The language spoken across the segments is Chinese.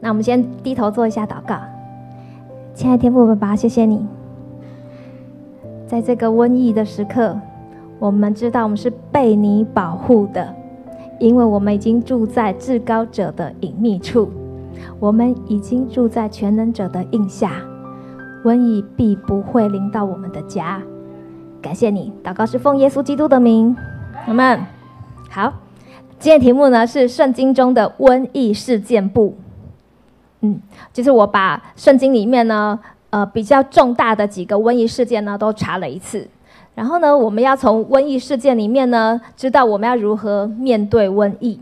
那我们先低头做一下祷告。亲爱的天父爸爸，谢谢你，在这个瘟疫的时刻，我们知道我们是被你保护的，因为我们已经住在至高者的隐秘处，我们已经住在全能者的印下，瘟疫必不会临到我们的家。感谢你，祷告是奉耶稣基督的名，阿门。好，今天题目呢是圣经中的瘟疫事件簿。嗯，就是我把圣经里面呢，呃，比较重大的几个瘟疫事件呢，都查了一次。然后呢，我们要从瘟疫事件里面呢，知道我们要如何面对瘟疫。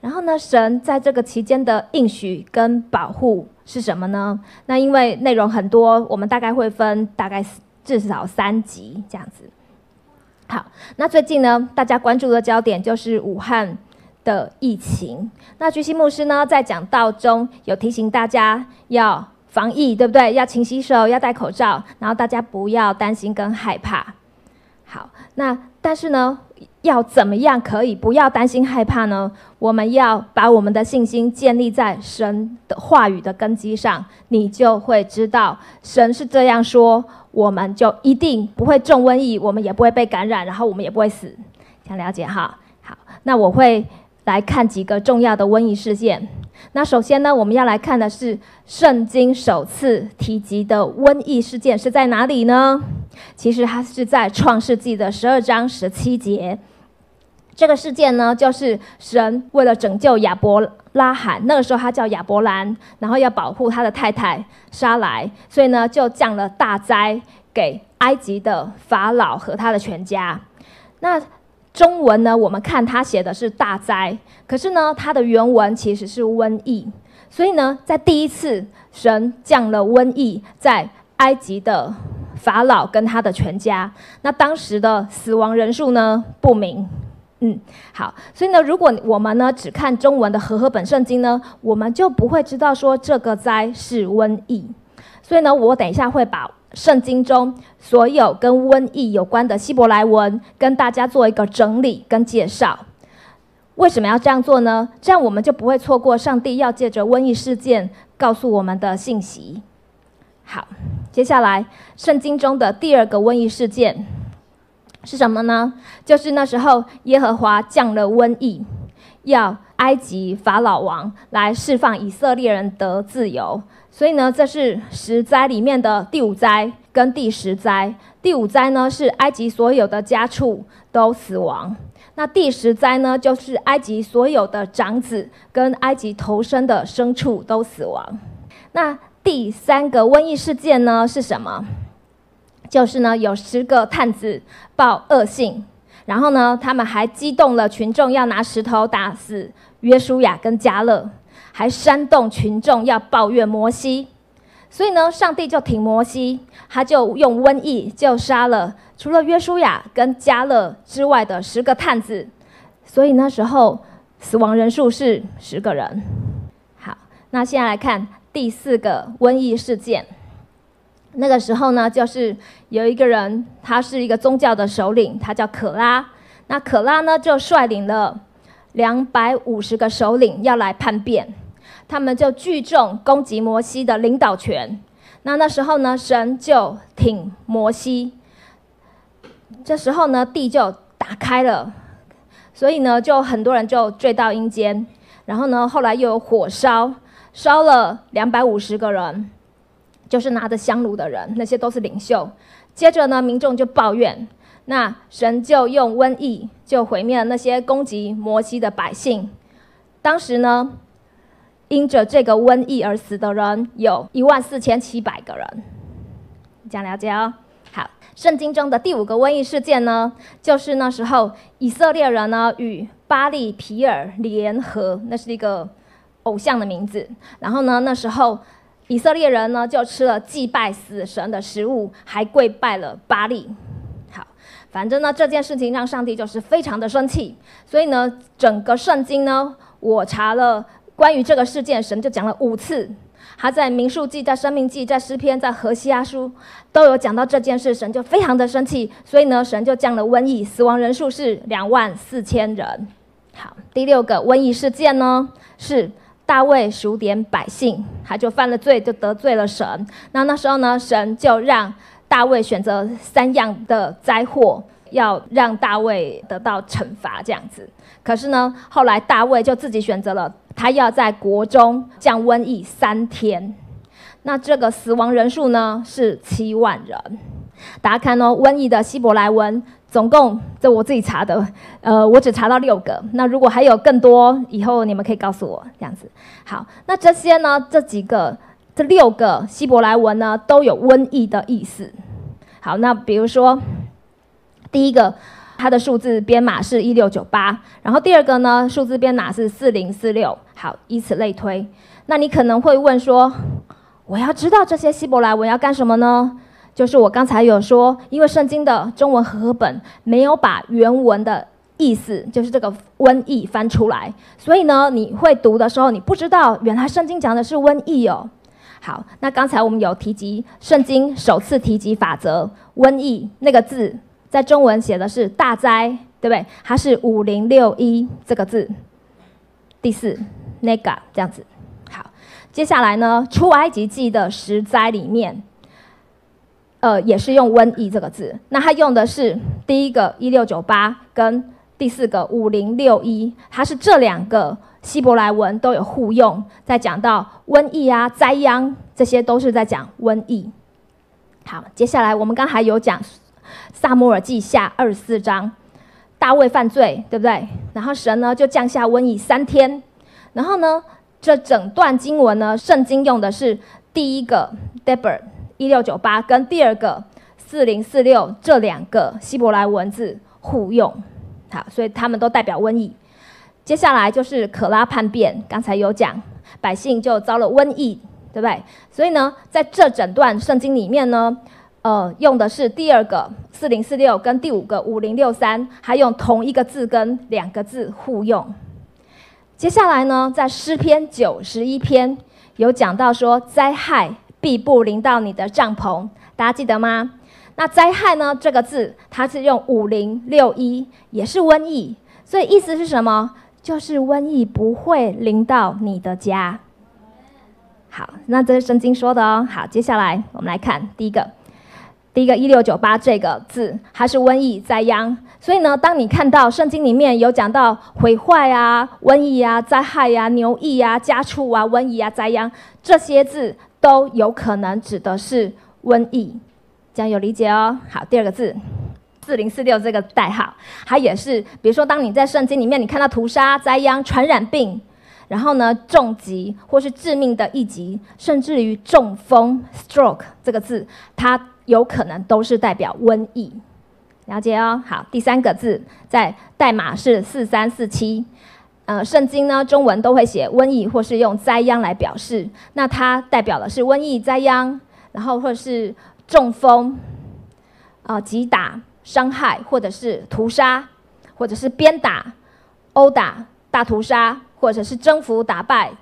然后呢，神在这个期间的应许跟保护是什么呢？那因为内容很多，我们大概会分大概至少三集这样子。好，那最近呢，大家关注的焦点就是武汉。的疫情，那居西牧师呢，在讲道中有提醒大家要防疫，对不对？要勤洗手，要戴口罩，然后大家不要担心跟害怕。好，那但是呢，要怎么样可以不要担心害怕呢？我们要把我们的信心建立在神的话语的根基上，你就会知道神是这样说，我们就一定不会中瘟疫，我们也不会被感染，然后我们也不会死。想了解哈？好，那我会。来看几个重要的瘟疫事件。那首先呢，我们要来看的是圣经首次提及的瘟疫事件是在哪里呢？其实它是在创世纪的十二章十七节。这个事件呢，就是神为了拯救亚伯拉罕，那个时候他叫亚伯兰，然后要保护他的太太莎莱，所以呢，就降了大灾给埃及的法老和他的全家。那中文呢，我们看他写的是大灾，可是呢，它的原文其实是瘟疫。所以呢，在第一次神降了瘟疫在埃及的法老跟他的全家，那当时的死亡人数呢不明。嗯，好，所以呢，如果我们呢只看中文的和合本圣经呢，我们就不会知道说这个灾是瘟疫。所以呢，我等一下会把。圣经中所有跟瘟疫有关的希伯来文，跟大家做一个整理跟介绍。为什么要这样做呢？这样我们就不会错过上帝要借着瘟疫事件告诉我们的信息。好，接下来圣经中的第二个瘟疫事件是什么呢？就是那时候耶和华降了瘟疫，要埃及法老王来释放以色列人得自由。所以呢，这是十灾里面的第五灾跟第十灾。第五灾呢是埃及所有的家畜都死亡，那第十灾呢就是埃及所有的长子跟埃及投生的牲畜都死亡。那第三个瘟疫事件呢是什么？就是呢有十个探子报恶信，然后呢他们还激动了群众，要拿石头打死约书亚跟加勒。还煽动群众要抱怨摩西，所以呢，上帝就挺摩西，他就用瘟疫就杀了除了约书亚跟加勒之外的十个探子，所以那时候死亡人数是十个人。好，那现在来看第四个瘟疫事件。那个时候呢，就是有一个人，他是一个宗教的首领，他叫可拉。那可拉呢，就率领了两百五十个首领要来叛变。他们就聚众攻击摩西的领导权。那那时候呢，神就挺摩西。这时候呢，地就打开了，所以呢，就很多人就坠到阴间。然后呢，后来又有火烧，烧了两百五十个人，就是拿着香炉的人，那些都是领袖。接着呢，民众就抱怨，那神就用瘟疫就毁灭了那些攻击摩西的百姓。当时呢。因着这个瘟疫而死的人有一万四千七百个人，这样了解哦。好，圣经中的第五个瘟疫事件呢，就是那时候以色列人呢与巴利皮尔联合，那是一个偶像的名字。然后呢，那时候以色列人呢就吃了祭拜死神的食物，还跪拜了巴利。好，反正呢这件事情让上帝就是非常的生气，所以呢整个圣经呢我查了。关于这个事件，神就讲了五次。他在民数记、在生命记、在诗篇、在何西阿书都有讲到这件事，神就非常的生气，所以呢，神就降了瘟疫，死亡人数是两万四千人。好，第六个瘟疫事件呢，是大卫数点百姓，他就犯了罪，就得罪了神。那那时候呢，神就让大卫选择三样的灾祸，要让大卫得到惩罚，这样子。可是呢，后来大卫就自己选择了，他要在国中降瘟疫三天。那这个死亡人数呢是七万人。大家看哦，瘟疫的希伯来文总共，这我自己查的，呃，我只查到六个。那如果还有更多，以后你们可以告诉我，这样子。好，那这些呢，这几个，这六个希伯来文呢，都有瘟疫的意思。好，那比如说，第一个，它的数字编码是一六九八，然后第二个呢，数字编码是四零四六。好，以此类推。那你可能会问说，我要知道这些希伯来文要干什么呢？就是我刚才有说，因为圣经的中文和合本没有把原文的意思，就是这个瘟疫翻出来，所以呢，你会读的时候，你不知道原来圣经讲的是瘟疫哦。好，那刚才我们有提及圣经首次提及法则，瘟疫那个字在中文写的是大灾，对不对？它是五零六一这个字，第四那个这样子。好，接下来呢，出埃及记的十灾里面。呃，也是用瘟疫这个字，那他用的是第一个一六九八跟第四个五零六一，它是这两个希伯来文都有互用，在讲到瘟疫啊、灾殃，这些都是在讲瘟疫。好，接下来我们刚才有讲萨摩尔记下二十四章，大卫犯罪，对不对？然后神呢就降下瘟疫三天，然后呢这整段经文呢，圣经用的是第一个 Deborah。一六九八跟第二个四零四六这两个希伯来文字互用，好，所以他们都代表瘟疫。接下来就是可拉叛变，刚才有讲，百姓就遭了瘟疫，对不对？所以呢，在这整段圣经里面呢，呃，用的是第二个四零四六跟第五个五零六三，还用同一个字跟两个字互用。接下来呢，在诗篇九十一篇有讲到说灾害。必不临到你的帐篷，大家记得吗？那灾害呢？这个字它是用五零六一，也是瘟疫，所以意思是什么？就是瘟疫不会临到你的家。好，那这是圣经说的哦。好，接下来我们来看第一个，第一个一六九八这个字，它是瘟疫灾殃。所以呢，当你看到圣经里面有讲到毁坏啊、瘟疫啊、灾害呀、牛疫啊、家畜啊、瘟疫啊、灾殃这些字。都有可能指的是瘟疫，这样有理解哦。好，第二个字四零四六这个代号，它也是，比如说，当你在圣经里面你看到屠杀、灾殃、传染病，然后呢，重疾或是致命的一疾，甚至于中风 （stroke） 这个字，它有可能都是代表瘟疫，了解哦。好，第三个字在代码是四三四七。呃，圣经呢，中文都会写瘟疫，或是用灾殃来表示。那它代表的是瘟疫、灾殃，然后或是中风，啊，击打、伤害，或者是屠杀，或者是鞭打、殴打、大屠杀，或者是征服、打败、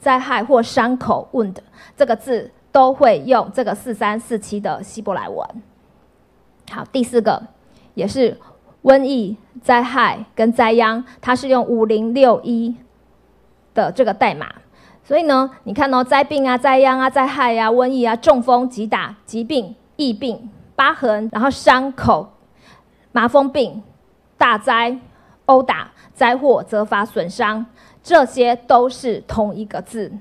灾害或伤口 （wound） 这个字都会用这个四三四七的希伯来文。好，第四个也是。瘟疫、灾害跟灾殃，它是用五零六一的这个代码，所以呢，你看哦，灾病啊、灾殃啊、灾害啊、瘟疫啊、中风、击打、疾病、疫病、疤痕，然后伤口、麻风病、大灾、殴打、灾祸、责罚、损伤，这些都是同一个字。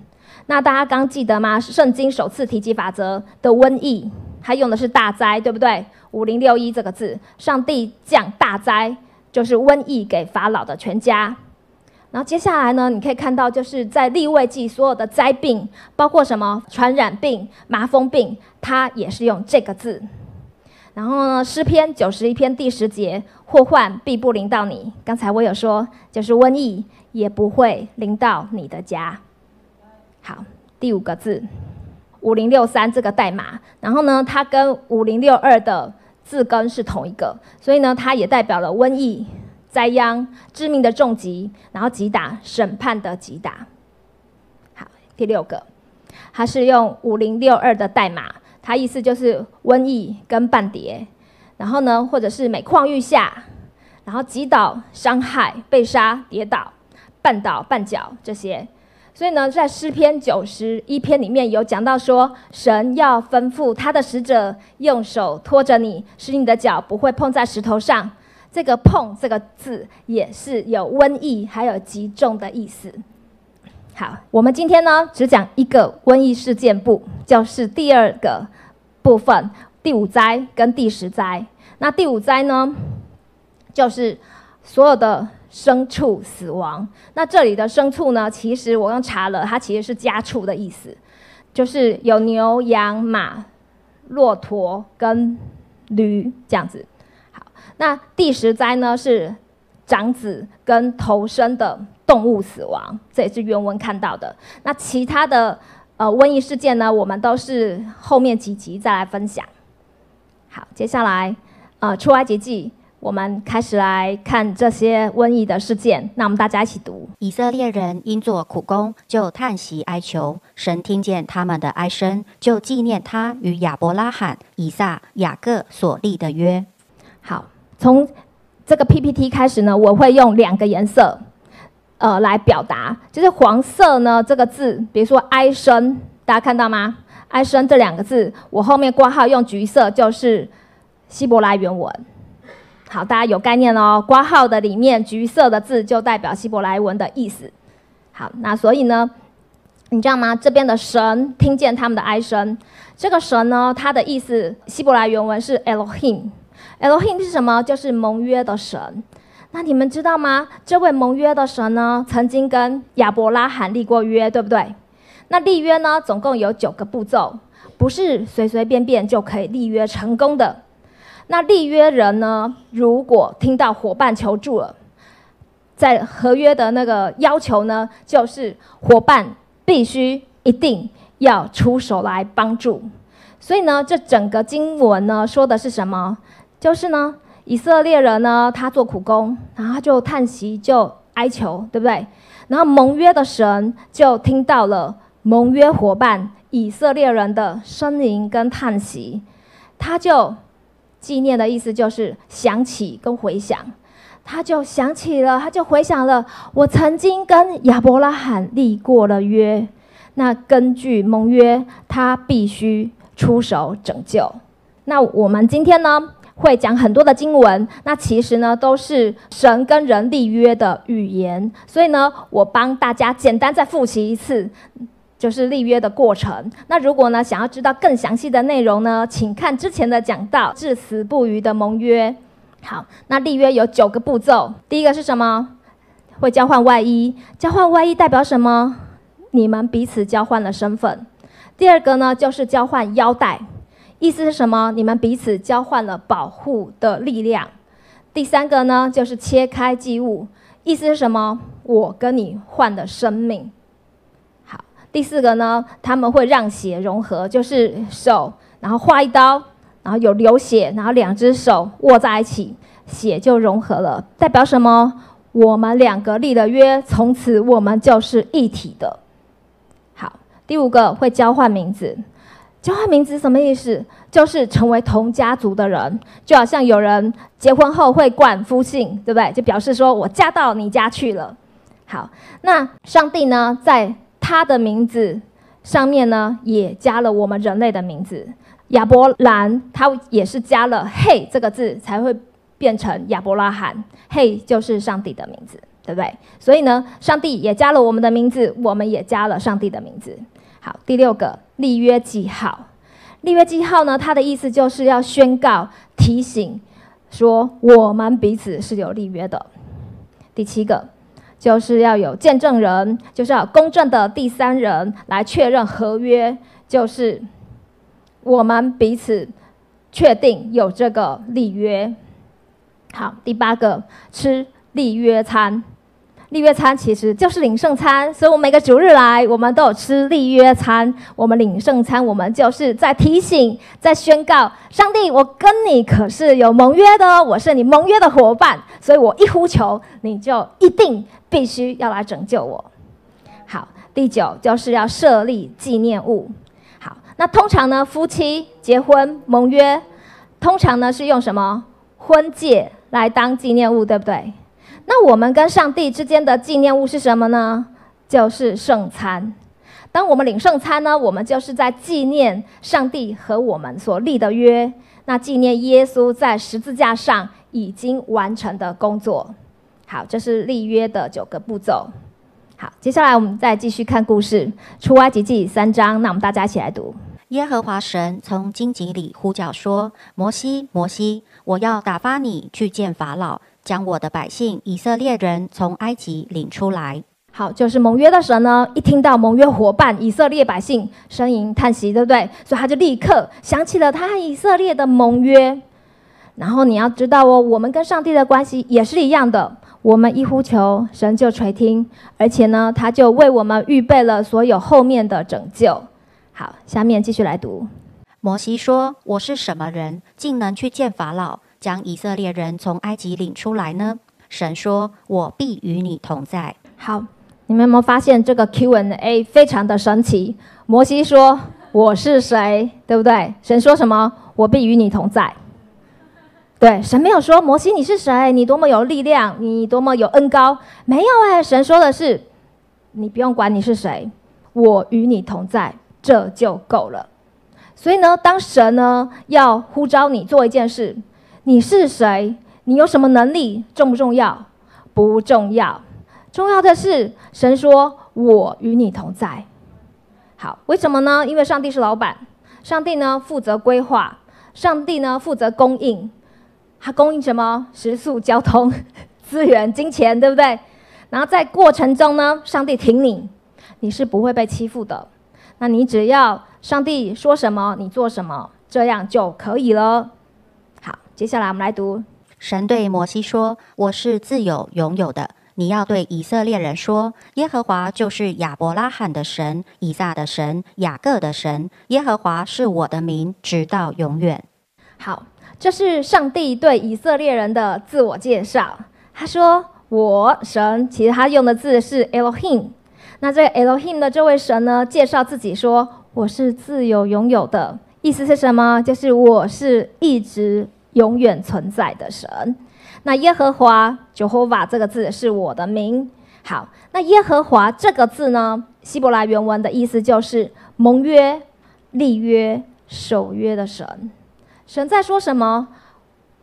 那大家刚记得吗？圣经首次提及法则的瘟疫，它用的是大灾，对不对？五零六一这个字，上帝降大灾，就是瘟疫给法老的全家。然后接下来呢，你可以看到，就是在立位记所有的灾病，包括什么传染病、麻风病，它也是用这个字。然后呢，诗篇九十一篇第十节，祸患必不临到你。刚才我有说，就是瘟疫也不会临到你的家。好，第五个字，五零六三这个代码，然后呢，它跟五零六二的。字根是同一个，所以呢，它也代表了瘟疫、灾殃、致命的重疾，然后击打、审判的击打。好，第六个，它是用五零六二的代码，它意思就是瘟疫跟半碟，然后呢，或者是每况愈下，然后击倒、伤害、被杀、跌倒、绊倒、绊脚这些。所以呢，在诗篇九十一篇里面有讲到说，神要吩咐他的使者用手托着你，使你的脚不会碰在石头上。这个“碰”这个字也是有瘟疫还有极重的意思。好，我们今天呢只讲一个瘟疫事件部，就是第二个部分，第五灾跟第十灾。那第五灾呢，就是所有的牲畜死亡。那这里的牲畜呢，其实我刚查了，它其实是家畜的意思，就是有牛、羊、马、骆驼跟驴这样子。好，那第十灾呢是长子跟头生的。动物死亡，这也是原文看到的。那其他的呃瘟疫事件呢？我们都是后面几集再来分享。好，接下来呃出埃及记，我们开始来看这些瘟疫的事件。那我们大家一起读：以色列人因做苦工，就叹息哀求神，听见他们的哀声，就纪念他与亚伯拉罕、以撒、雅各所立的约。好，从这个 PPT 开始呢，我会用两个颜色。呃，来表达就是黄色呢这个字，比如说哀声，大家看到吗？哀声这两个字，我后面挂号用橘色，就是希伯来原文。好，大家有概念哦。挂号的里面橘色的字就代表希伯来文的意思。好，那所以呢，你知道吗？这边的神听见他们的哀声，这个神呢，它的意思希伯来原文是 Elohim。Elohim 是什么？就是盟约的神。那你们知道吗？这位盟约的神呢，曾经跟亚伯拉罕立过约，对不对？那立约呢，总共有九个步骤，不是随随便便就可以立约成功的。那立约人呢，如果听到伙伴求助了，在合约的那个要求呢，就是伙伴必须一定要出手来帮助。所以呢，这整个经文呢，说的是什么？就是呢。以色列人呢，他做苦工，然后就叹息，就哀求，对不对？然后盟约的神就听到了盟约伙伴以色列人的呻吟跟叹息，他就纪念的意思就是想起跟回想，他就想起了，他就回想了，我曾经跟亚伯拉罕立过了约，那根据盟约，他必须出手拯救。那我们今天呢？会讲很多的经文，那其实呢都是神跟人立约的语言，所以呢，我帮大家简单再复习一次，就是立约的过程。那如果呢想要知道更详细的内容呢，请看之前的讲到至死不渝的盟约。好，那立约有九个步骤，第一个是什么？会交换外衣，交换外衣代表什么？你们彼此交换了身份。第二个呢就是交换腰带。意思是什么？你们彼此交换了保护的力量。第三个呢，就是切开祭物，意思是什么？我跟你换的生命。第四个呢，他们会让血融合，就是手，然后划一刀，然后有流血，然后两只手握在一起，血就融合了，代表什么？我们两个立了约，从此我们就是一体的。好，第五个会交换名字。交换名字什么意思？就是成为同家族的人，就好像有人结婚后会冠夫姓，对不对？就表示说我嫁到你家去了。好，那上帝呢，在他的名字上面呢，也加了我们人类的名字。亚伯兰他也是加了“嘿”这个字，才会变成亚伯拉罕。嘿，就是上帝的名字，对不对？所以呢，上帝也加了我们的名字，我们也加了上帝的名字。好，第六个立约记号。立约记号呢，它的意思就是要宣告、提醒，说我们彼此是有立约的。第七个就是要有见证人，就是要公正的第三人来确认合约，就是我们彼此确定有这个立约。好，第八个吃立约餐。立约餐其实就是领圣餐，所以我每个主日来，我们都有吃立约餐。我们领圣餐，我们就是在提醒、在宣告：上帝，我跟你可是有盟约的哦，我是你盟约的伙伴，所以我一呼求，你就一定必须要来拯救我。好，第九就是要设立纪念物。好，那通常呢，夫妻结婚盟约，通常呢是用什么婚戒来当纪念物，对不对？那我们跟上帝之间的纪念物是什么呢？就是圣餐。当我们领圣餐呢，我们就是在纪念上帝和我们所立的约，那纪念耶稣在十字架上已经完成的工作。好，这是立约的九个步骤。好，接下来我们再继续看故事，出埃及记三章。那我们大家一起来读。耶和华神从荆棘里呼叫说：“摩西，摩西，我要打发你去见法老，将我的百姓以色列人从埃及领出来。”好，就是盟约的神呢，一听到盟约伙伴以色列百姓呻吟叹息，对不对？所以他就立刻想起了他和以色列的盟约。然后你要知道哦，我们跟上帝的关系也是一样的，我们一呼求，神就垂听，而且呢，他就为我们预备了所有后面的拯救。好，下面继续来读。摩西说：“我是什么人，竟能去见法老，将以色列人从埃及领出来呢？”神说：“我必与你同在。”好，你们有没有发现这个 Q&A 非常的神奇？摩西说：“我是谁？”对不对？神说什么？我必与你同在。对，神没有说摩西你是谁，你多么有力量，你多么有恩高，没有哎。神说的是，你不用管你是谁，我与你同在。这就够了。所以呢，当神呢要呼召你做一件事，你是谁？你有什么能力？重不重要？不重要。重要的是，神说：“我与你同在。”好，为什么呢？因为上帝是老板，上帝呢负责规划，上帝呢负责供应。他供应什么？食宿、交通、资源、金钱，对不对？然后在过程中呢，上帝挺你，你是不会被欺负的。那你只要上帝说什么，你做什么，这样就可以了。好，接下来我们来读。神对摩西说：“我是自有永有的，你要对以色列人说，耶和华就是亚伯拉罕的神、以撒的神、雅各的神。耶和华是我的名，直到永远。”好，这是上帝对以色列人的自我介绍。他说：“我神，其实他用的字是 Elohim。”那这个 Elohim 的这位神呢，介绍自己说：“我是自由拥有的。”意思是什么？就是我是一直永远存在的神。那耶和华 Jehovah 这个字是我的名。好，那耶和华这个字呢，希伯来原文的意思就是盟约、立约、守约的神。神在说什么？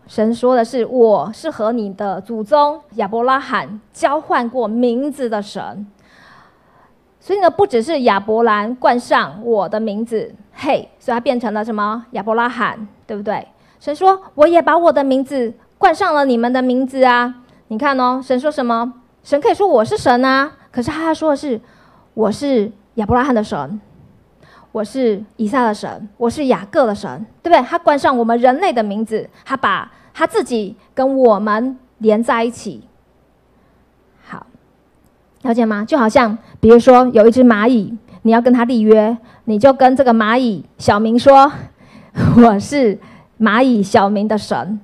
神说的是：“我是和你的祖宗亚伯拉罕交换过名字的神。”所以呢，不只是亚伯兰冠上我的名字，嘿，所以它变成了什么？亚伯拉罕，对不对？神说，我也把我的名字冠上了你们的名字啊！你看哦，神说什么？神可以说我是神啊，可是他说的是，我是亚伯拉罕的神，我是以撒的神，我是雅各的神，对不对？他冠上我们人类的名字，他把他自己跟我们连在一起。好了解吗？就好像，比如说有一只蚂蚁，你要跟它立约，你就跟这个蚂蚁小明说：“ 我是蚂蚁小明的神。”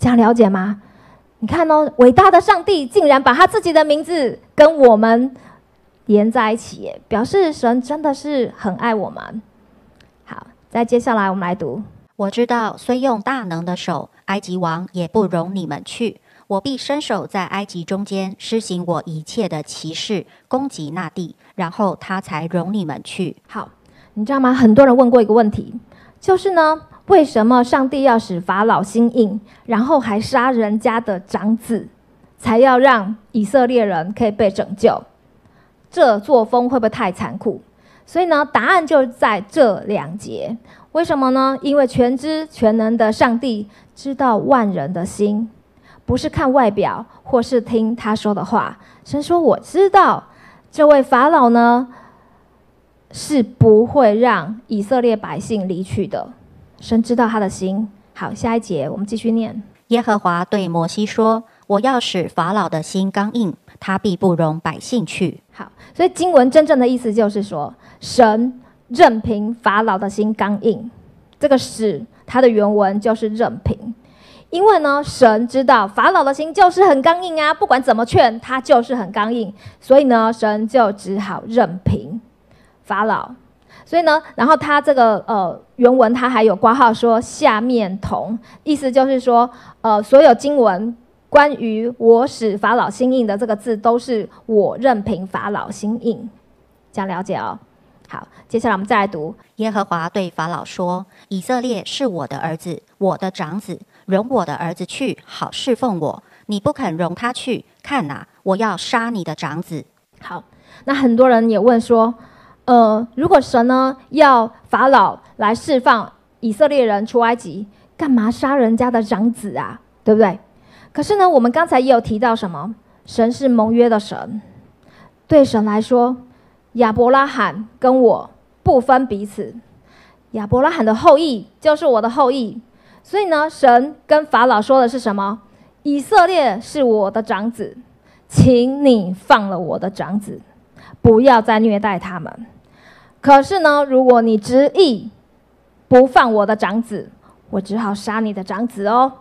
这样了解吗？你看哦，伟大的上帝竟然把他自己的名字跟我们连在一起，表示神真的是很爱我们。好，再接下来我们来读：我知道，虽用大能的手，埃及王也不容你们去。我必伸手在埃及中间施行我一切的骑士，攻击那地，然后他才容你们去。好，你知道吗？很多人问过一个问题，就是呢，为什么上帝要使法老心硬，然后还杀人家的长子，才要让以色列人可以被拯救？这作风会不会太残酷？所以呢，答案就在这两节。为什么呢？因为全知全能的上帝知道万人的心。不是看外表，或是听他说的话。神说：“我知道，这位法老呢，是不会让以色列百姓离去的。神知道他的心。”好，下一节我们继续念。耶和华对摩西说：“我要使法老的心刚硬，他必不容百姓去。”好，所以经文真正的意思就是说，神任凭法老的心刚硬。这个“使”它的原文就是任凭。因为呢，神知道法老的心就是很刚硬啊，不管怎么劝，他就是很刚硬，所以呢，神就只好任凭法老。所以呢，然后他这个呃原文他还有挂号说下面同，意思就是说，呃，所有经文关于我使法老心硬的这个字，都是我任凭法老心硬，这样了解哦。好，接下来我们再来读。耶和华对法老说：“以色列是我的儿子，我的长子，容我的儿子去，好侍奉我。你不肯容他去，看哪，我要杀你的长子。”好，那很多人也问说，呃，如果神呢要法老来释放以色列人出埃及，干嘛杀人家的长子啊？对不对？可是呢，我们刚才也有提到什么？神是盟约的神，对神来说，亚伯拉罕跟我不分彼此，亚伯拉罕的后裔就是我的后裔。所以呢，神跟法老说的是什么？以色列是我的长子，请你放了我的长子，不要再虐待他们。可是呢，如果你执意不放我的长子，我只好杀你的长子哦。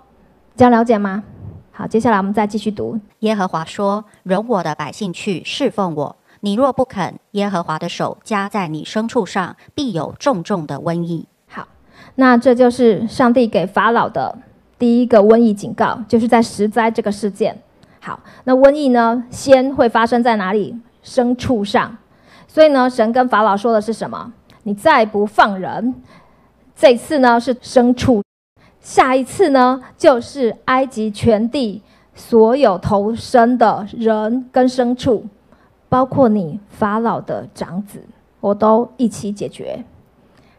这样了解吗？好，接下来我们再继续读。耶和华说：“容我的百姓去侍奉我。你若不肯，耶和华的手加在你牲畜上，必有重重的瘟疫。”好，那这就是上帝给法老的第一个瘟疫警告，就是在十灾这个事件。好，那瘟疫呢，先会发生在哪里？牲畜上。所以呢，神跟法老说的是什么？你再不放人，这次呢是牲畜。下一次呢，就是埃及全地所有投生的人跟牲畜，包括你法老的长子，我都一起解决。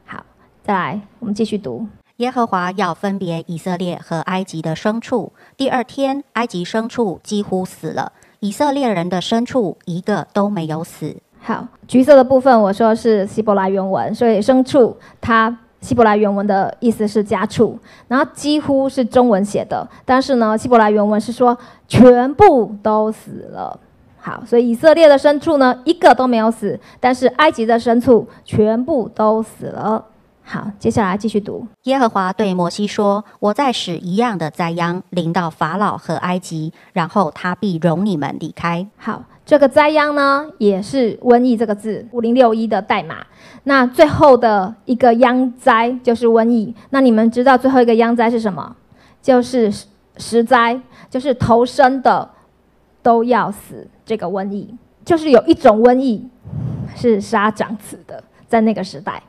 好，再来，我们继续读。耶和华要分别以色列和埃及的牲畜。第二天，埃及牲畜几乎死了，以色列人的牲畜一个都没有死。好，橘色的部分我说是希伯来原文，所以牲畜它。希伯来原文的意思是家畜，然后几乎是中文写的，但是呢，希伯来原文是说全部都死了。好，所以以色列的牲畜呢一个都没有死，但是埃及的牲畜全部都死了。好，接下来继续读。耶和华对摩西说：“我再使一样的灾殃临到法老和埃及，然后他必容你们离开。”好。这个灾殃呢，也是瘟疫这个字五零六一的代码。那最后的一个殃灾就是瘟疫。那你们知道最后一个殃灾是什么？就是十灾，就是投生的都要死。这个瘟疫就是有一种瘟疫是杀长子的，在那个时代。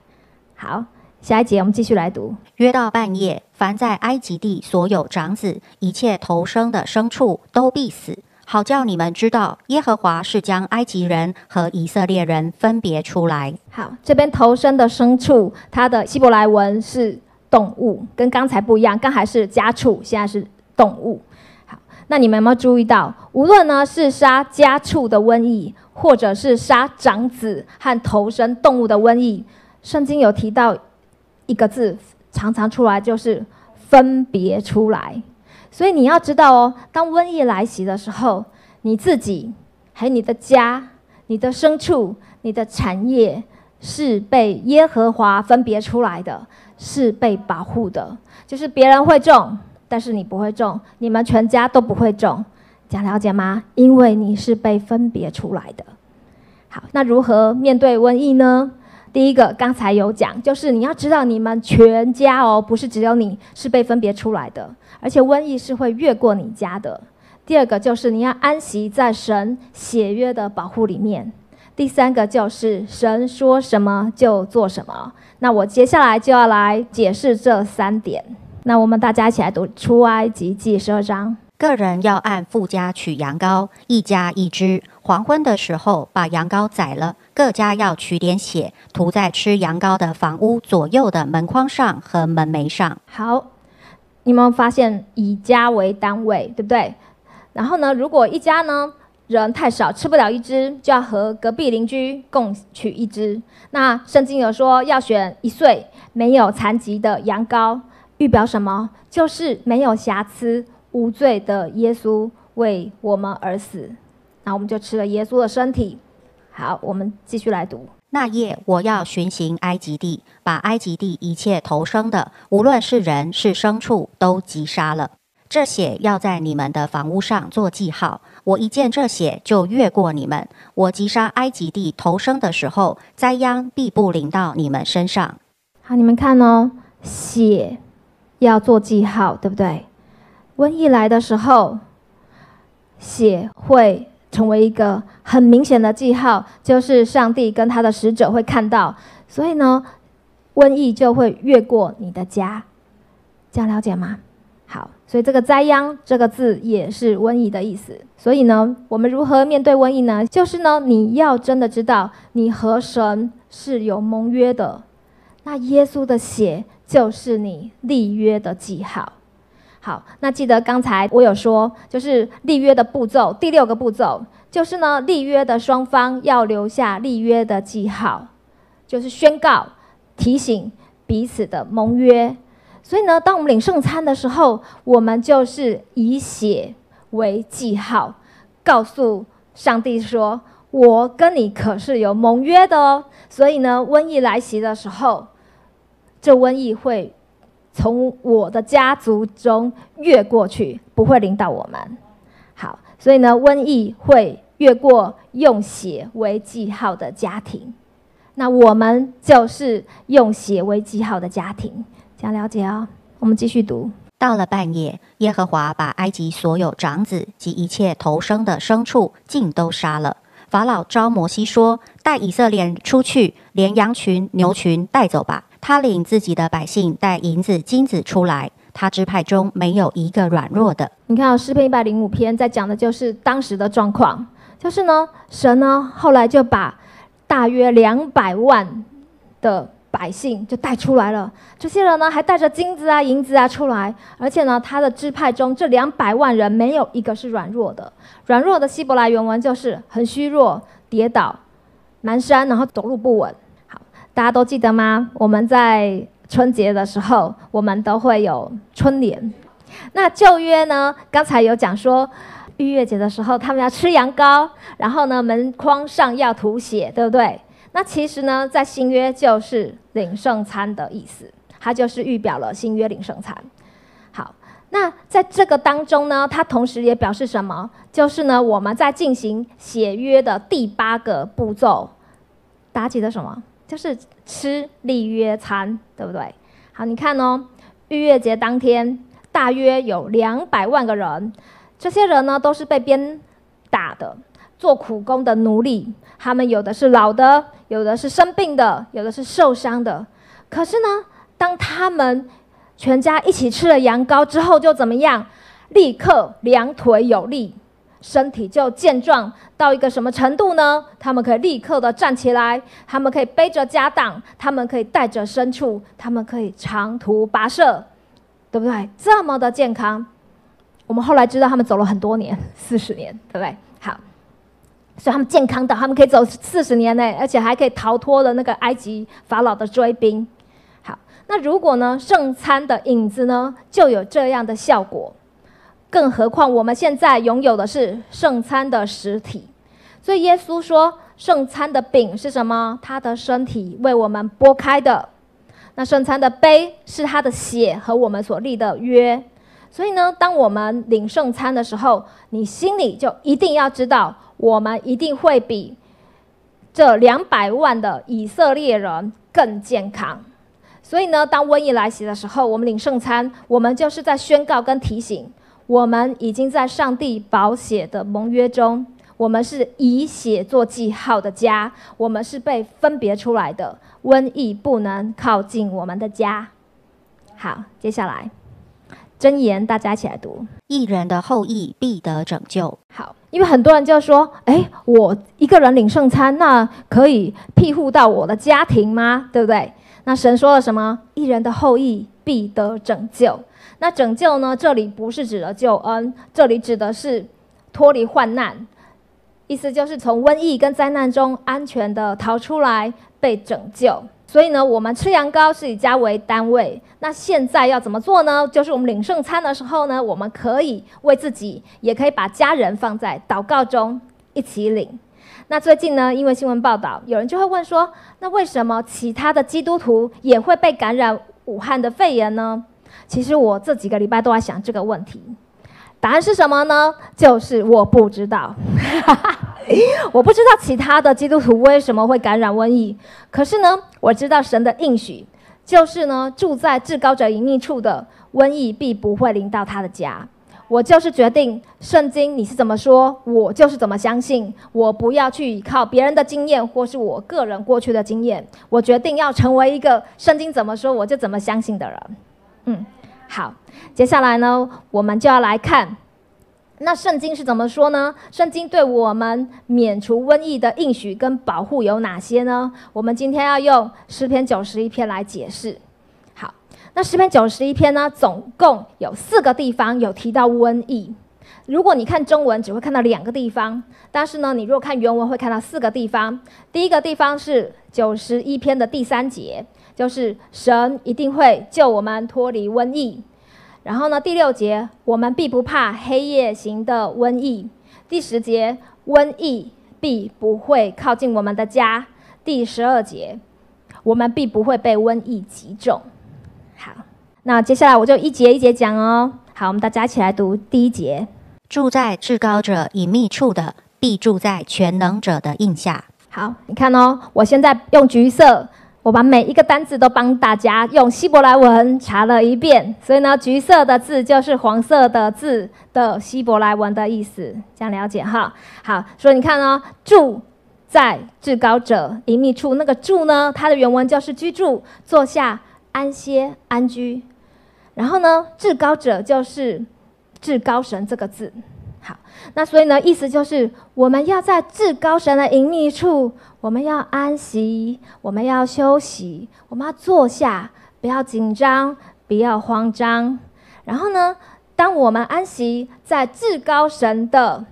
好，下一节我们继续来读。约到半夜，凡在埃及地所有长子，一切投生的牲畜都必死。好叫你们知道，耶和华是将埃及人和以色列人分别出来。好，这边投生的牲畜，它的希伯来文是动物，跟刚才不一样，刚才是家畜，现在是动物。好，那你们有没有注意到，无论呢是杀家畜的瘟疫，或者是杀长子和投生动物的瘟疫，圣经有提到一个字，常常出来就是分别出来。所以你要知道哦，当瘟疫来袭的时候，你自己、还有你的家、你的牲畜、你的产业，是被耶和华分别出来的，是被保护的。就是别人会种，但是你不会种，你们全家都不会种，讲了解吗？因为你是被分别出来的。好，那如何面对瘟疫呢？第一个，刚才有讲，就是你要知道，你们全家哦，不是只有你是被分别出来的，而且瘟疫是会越过你家的。第二个就是你要安息在神血约的保护里面。第三个就是神说什么就做什么。那我接下来就要来解释这三点。那我们大家一起来读出埃及记十二章。个人要按富家取羊羔，一家一只。黄昏的时候，把羊羔宰了，各家要取点血，涂在吃羊羔的房屋左右的门框上和门楣上。好，你们发现以家为单位，对不对？然后呢，如果一家呢人太少，吃不了一只，就要和隔壁邻居共取一只。那圣经有说要选一岁没有残疾的羊羔，预表什么？就是没有瑕疵。无罪的耶稣为我们而死，那我们就吃了耶稣的身体。好，我们继续来读。那夜我要巡行埃及地，把埃及地一切投生的，无论是人是牲畜，都击杀了。这血要在你们的房屋上做记号。我一见这血，就越过你们。我击杀埃及地投生的时候，灾殃必不临到你们身上。好，你们看哦，血要做记号，对不对？瘟疫来的时候，血会成为一个很明显的记号，就是上帝跟他的使者会看到，所以呢，瘟疫就会越过你的家。这样了解吗？好，所以这个灾殃这个字也是瘟疫的意思。所以呢，我们如何面对瘟疫呢？就是呢，你要真的知道你和神是有盟约的，那耶稣的血就是你立约的记号。好，那记得刚才我有说，就是立约的步骤，第六个步骤就是呢，立约的双方要留下立约的记号，就是宣告、提醒彼此的盟约。所以呢，当我们领圣餐的时候，我们就是以血为记号，告诉上帝说：“我跟你可是有盟约的哦。”所以呢，瘟疫来袭的时候，这瘟疫会从我的家族中越过去，不会临到我们。好，所以呢，瘟疫会越过用血为记号的家庭，那我们就是用血为记号的家庭。想了解哦，我们继续读。到了半夜，耶和华把埃及所有长子及一切投生的牲畜尽都杀了。法老招摩西说：“带以色列人出去，连羊群、牛群带走吧。”他领自己的百姓带银子、金子出来，他支派中没有一个软弱的。你看，诗篇一百零五篇在讲的就是当时的状况，就是呢，神呢后来就把大约两百万的。百姓就带出来了，这些人呢还带着金子啊、银子啊出来，而且呢，他的支派中这两百万人没有一个是软弱的。软弱的希伯来原文就是很虚弱、跌倒、蹒跚，然后走路不稳。大家都记得吗？我们在春节的时候，我们都会有春联。那旧约呢？刚才有讲说，逾越节的时候他们要吃羊羔，然后呢，门框上要涂血，对不对？那其实呢，在新约就是领圣餐的意思，它就是预表了新约领圣餐。好，那在这个当中呢，它同时也表示什么？就是呢，我们在进行写约的第八个步骤，大家记得什么？就是吃立约餐，对不对？好，你看哦，逾越节当天，大约有两百万个人，这些人呢，都是被鞭打的，做苦工的奴隶。他们有的是老的，有的是生病的，有的是受伤的。可是呢，当他们全家一起吃了羊羔之后，就怎么样？立刻两腿有力，身体就健壮到一个什么程度呢？他们可以立刻的站起来，他们可以背着家当，他们可以带着牲畜，他们可以长途跋涉，对不对？这么的健康，我们后来知道他们走了很多年，四十年，对不对？好。所以他们健康的，他们可以走四十年内，而且还可以逃脱了那个埃及法老的追兵。好，那如果呢，圣餐的影子呢，就有这样的效果，更何况我们现在拥有的是圣餐的实体。所以耶稣说，圣餐的饼是什么？他的身体为我们剥开的。那圣餐的杯是他的血和我们所立的约。所以呢，当我们领圣餐的时候，你心里就一定要知道。我们一定会比这两百万的以色列人更健康。所以呢，当瘟疫来袭的时候，我们领圣餐，我们就是在宣告跟提醒：我们已经在上帝保血的盟约中，我们是以血做记号的家，我们是被分别出来的，瘟疫不能靠近我们的家。好，接下来真言，大家一起来读：一人的后裔必得拯救。好。因为很多人就说：“哎，我一个人领圣餐，那可以庇护到我的家庭吗？对不对？”那神说了什么？一人的后裔必得拯救。那拯救呢？这里不是指的救恩，这里指的是脱离患难，意思就是从瘟疫跟灾难中安全的逃出来，被拯救。所以呢，我们吃羊羔是以家为单位。那现在要怎么做呢？就是我们领圣餐的时候呢，我们可以为自己，也可以把家人放在祷告中一起领。那最近呢，因为新闻报道，有人就会问说：那为什么其他的基督徒也会被感染武汉的肺炎呢？其实我这几个礼拜都在想这个问题。答案是什么呢？就是我不知道。我不知道其他的基督徒为什么会感染瘟疫，可是呢，我知道神的应许就是呢，住在至高者隐秘处的瘟疫必不会临到他的家。我就是决定圣经你是怎么说，我就是怎么相信。我不要去依靠别人的经验，或是我个人过去的经验。我决定要成为一个圣经怎么说我就怎么相信的人。嗯，好，接下来呢，我们就要来看，那圣经是怎么说呢？圣经对我们免除瘟疫的应许跟保护有哪些呢？我们今天要用诗篇九十一篇来解释。好那诗篇九十一篇呢，总共有四个地方有提到瘟疫。如果你看中文，只会看到两个地方；但是呢，你如果看原文，会看到四个地方。第一个地方是九十一篇的第三节，就是神一定会救我们脱离瘟疫。然后呢，第六节，我们必不怕黑夜行的瘟疫。第十节，瘟疫必不会靠近我们的家。第十二节，我们必不会被瘟疫击中。好，那接下来我就一节一节讲哦。好，我们大家一起来读第一节：住在至高者隐秘处的，必住在全能者的印下。好，你看哦，我现在用橘色，我把每一个单字都帮大家用希伯来文查了一遍。所以呢，橘色的字就是黄色的字的希伯来文的意思，这样了解哈。好，所以你看哦，住在至高者隐秘处，那个住呢，它的原文就是居住、坐下。安歇、安居，然后呢？至高者就是至高神这个字。好，那所以呢，意思就是我们要在至高神的隐秘处，我们要安息，我们要休息，我们要坐下，不要紧张，不要慌张。然后呢，当我们安息在至高神的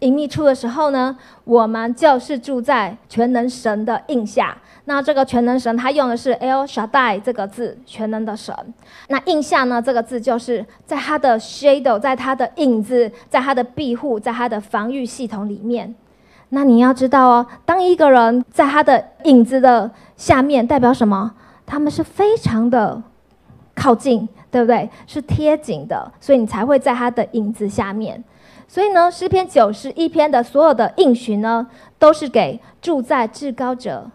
隐秘处的时候呢，我们就是住在全能神的印下。那这个全能神，他用的是 El Shaddai 这个字，全能的神。那印下呢？这个字就是在他的 shadow，在他的影子，在他的庇护，在他的防御系统里面。那你要知道哦，当一个人在他的影子的下面，代表什么？他们是非常的靠近，对不对？是贴紧的，所以你才会在他的影子下面。所以呢，诗篇九十一篇的所有的应许呢，都是给住在至高者。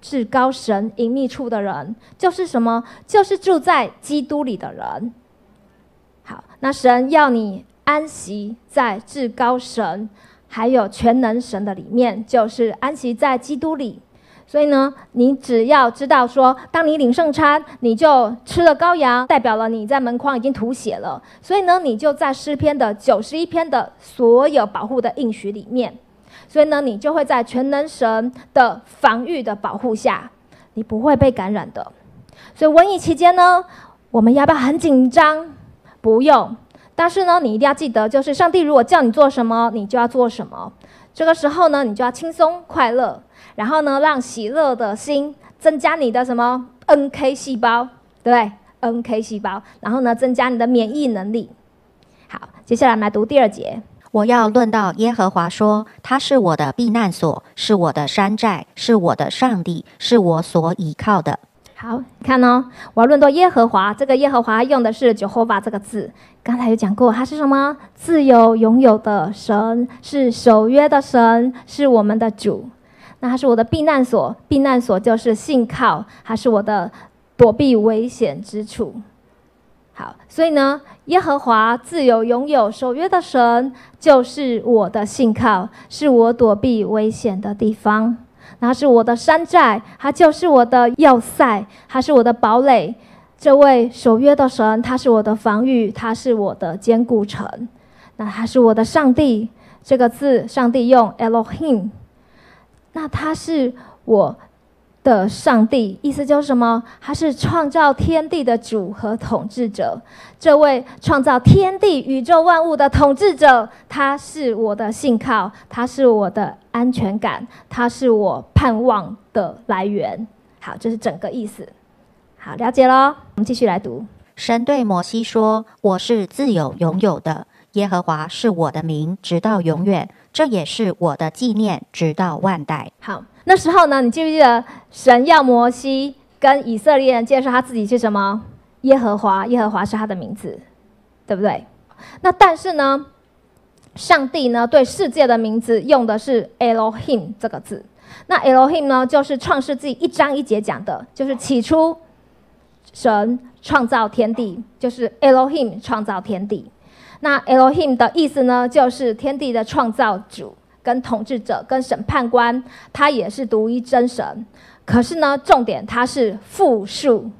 至高神隐秘处的人，就是什么？就是住在基督里的人。好，那神要你安息在至高神，还有全能神的里面，就是安息在基督里。所以呢，你只要知道说，当你领圣餐，你就吃了羔羊，代表了你在门框已经吐血了。所以呢，你就在诗篇的九十一篇的所有保护的应许里面。所以呢，你就会在全能神的防御的保护下，你不会被感染的。所以瘟疫期间呢，我们要不要很紧张？不用。但是呢，你一定要记得，就是上帝如果叫你做什么，你就要做什么。这个时候呢，你就要轻松快乐，然后呢，让喜乐的心增加你的什么 NK 细胞，对不对？NK 细胞，然后呢，增加你的免疫能力。好，接下来我们来读第二节。我要论到耶和华说：“他是我的避难所，是我的山寨，是我的上帝，是我所倚靠的。”好，你看哦，我要论到耶和华。这个耶和华用的是 Jehovah 这个字。刚才有讲过，他是什么？自由拥有的神，是守约的神，是我们的主。那他是我的避难所，避难所就是信靠，他是我的躲避危险之处。好，所以呢，耶和华自由拥有守约的神，就是我的信靠，是我躲避危险的地方。他是我的山寨，他就是我的要塞，他是我的堡垒。这位守约的神，他是我的防御，他是我的坚固城。那他是我的上帝，这个字，上帝用 Elohim。那他是我。的上帝，意思就是什么？他是创造天地的主和统治者。这位创造天地宇宙万物的统治者，他是我的信靠，他是我的安全感，他是我盼望的来源。好，这是整个意思。好，了解喽。我们继续来读。神对摩西说：“我是自有拥有的，耶和华是我的名，直到永远。这也是我的纪念，直到万代。”好。那时候呢，你记不记得神要摩西跟以色列人介绍他自己是什么？耶和华，耶和华是他的名字，对不对？那但是呢，上帝呢对世界的名字用的是 Elohim 这个字。那 Elohim 呢，就是创世纪一章一节讲的，就是起初神创造天地，就是 Elohim 创造天地。那 Elohim 的意思呢，就是天地的创造主、跟统治者、跟审判官，他也是独一真神。可是呢，重点它是复数，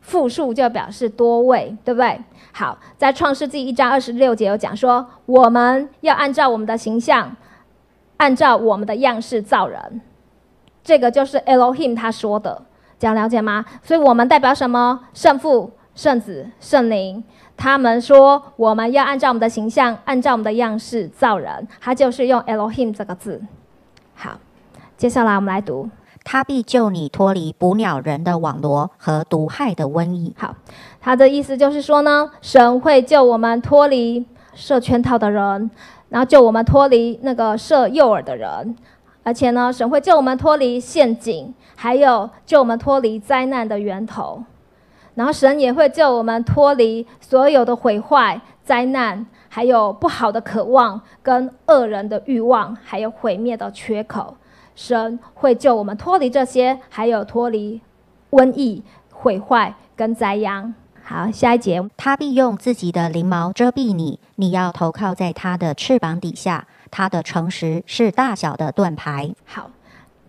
复数就表示多位，对不对？好，在创世纪一章二十六节有讲说，我们要按照我们的形象，按照我们的样式造人。这个就是 Elohim 他说的，这样了解吗？所以我们代表什么？圣父、圣子、圣灵。他们说我们要按照我们的形象，按照我们的样式造人。他就是用 Elohim 这个字。好，接下来我们来读。他必救你脱离捕鸟人的网罗和毒害的瘟疫。好，他的意思就是说呢，神会救我们脱离设圈套的人，然后救我们脱离那个设诱饵的人，而且呢，神会救我们脱离陷阱，还有救我们脱离灾难的源头。然后神也会救我们脱离所有的毁坏、灾难，还有不好的渴望跟恶人的欲望，还有毁灭的缺口。神会救我们脱离这些，还有脱离瘟疫、毁坏跟灾殃。好，下一节，他必用自己的翎毛遮蔽你，你要投靠在他的翅膀底下。他的诚实是大小的盾牌。好，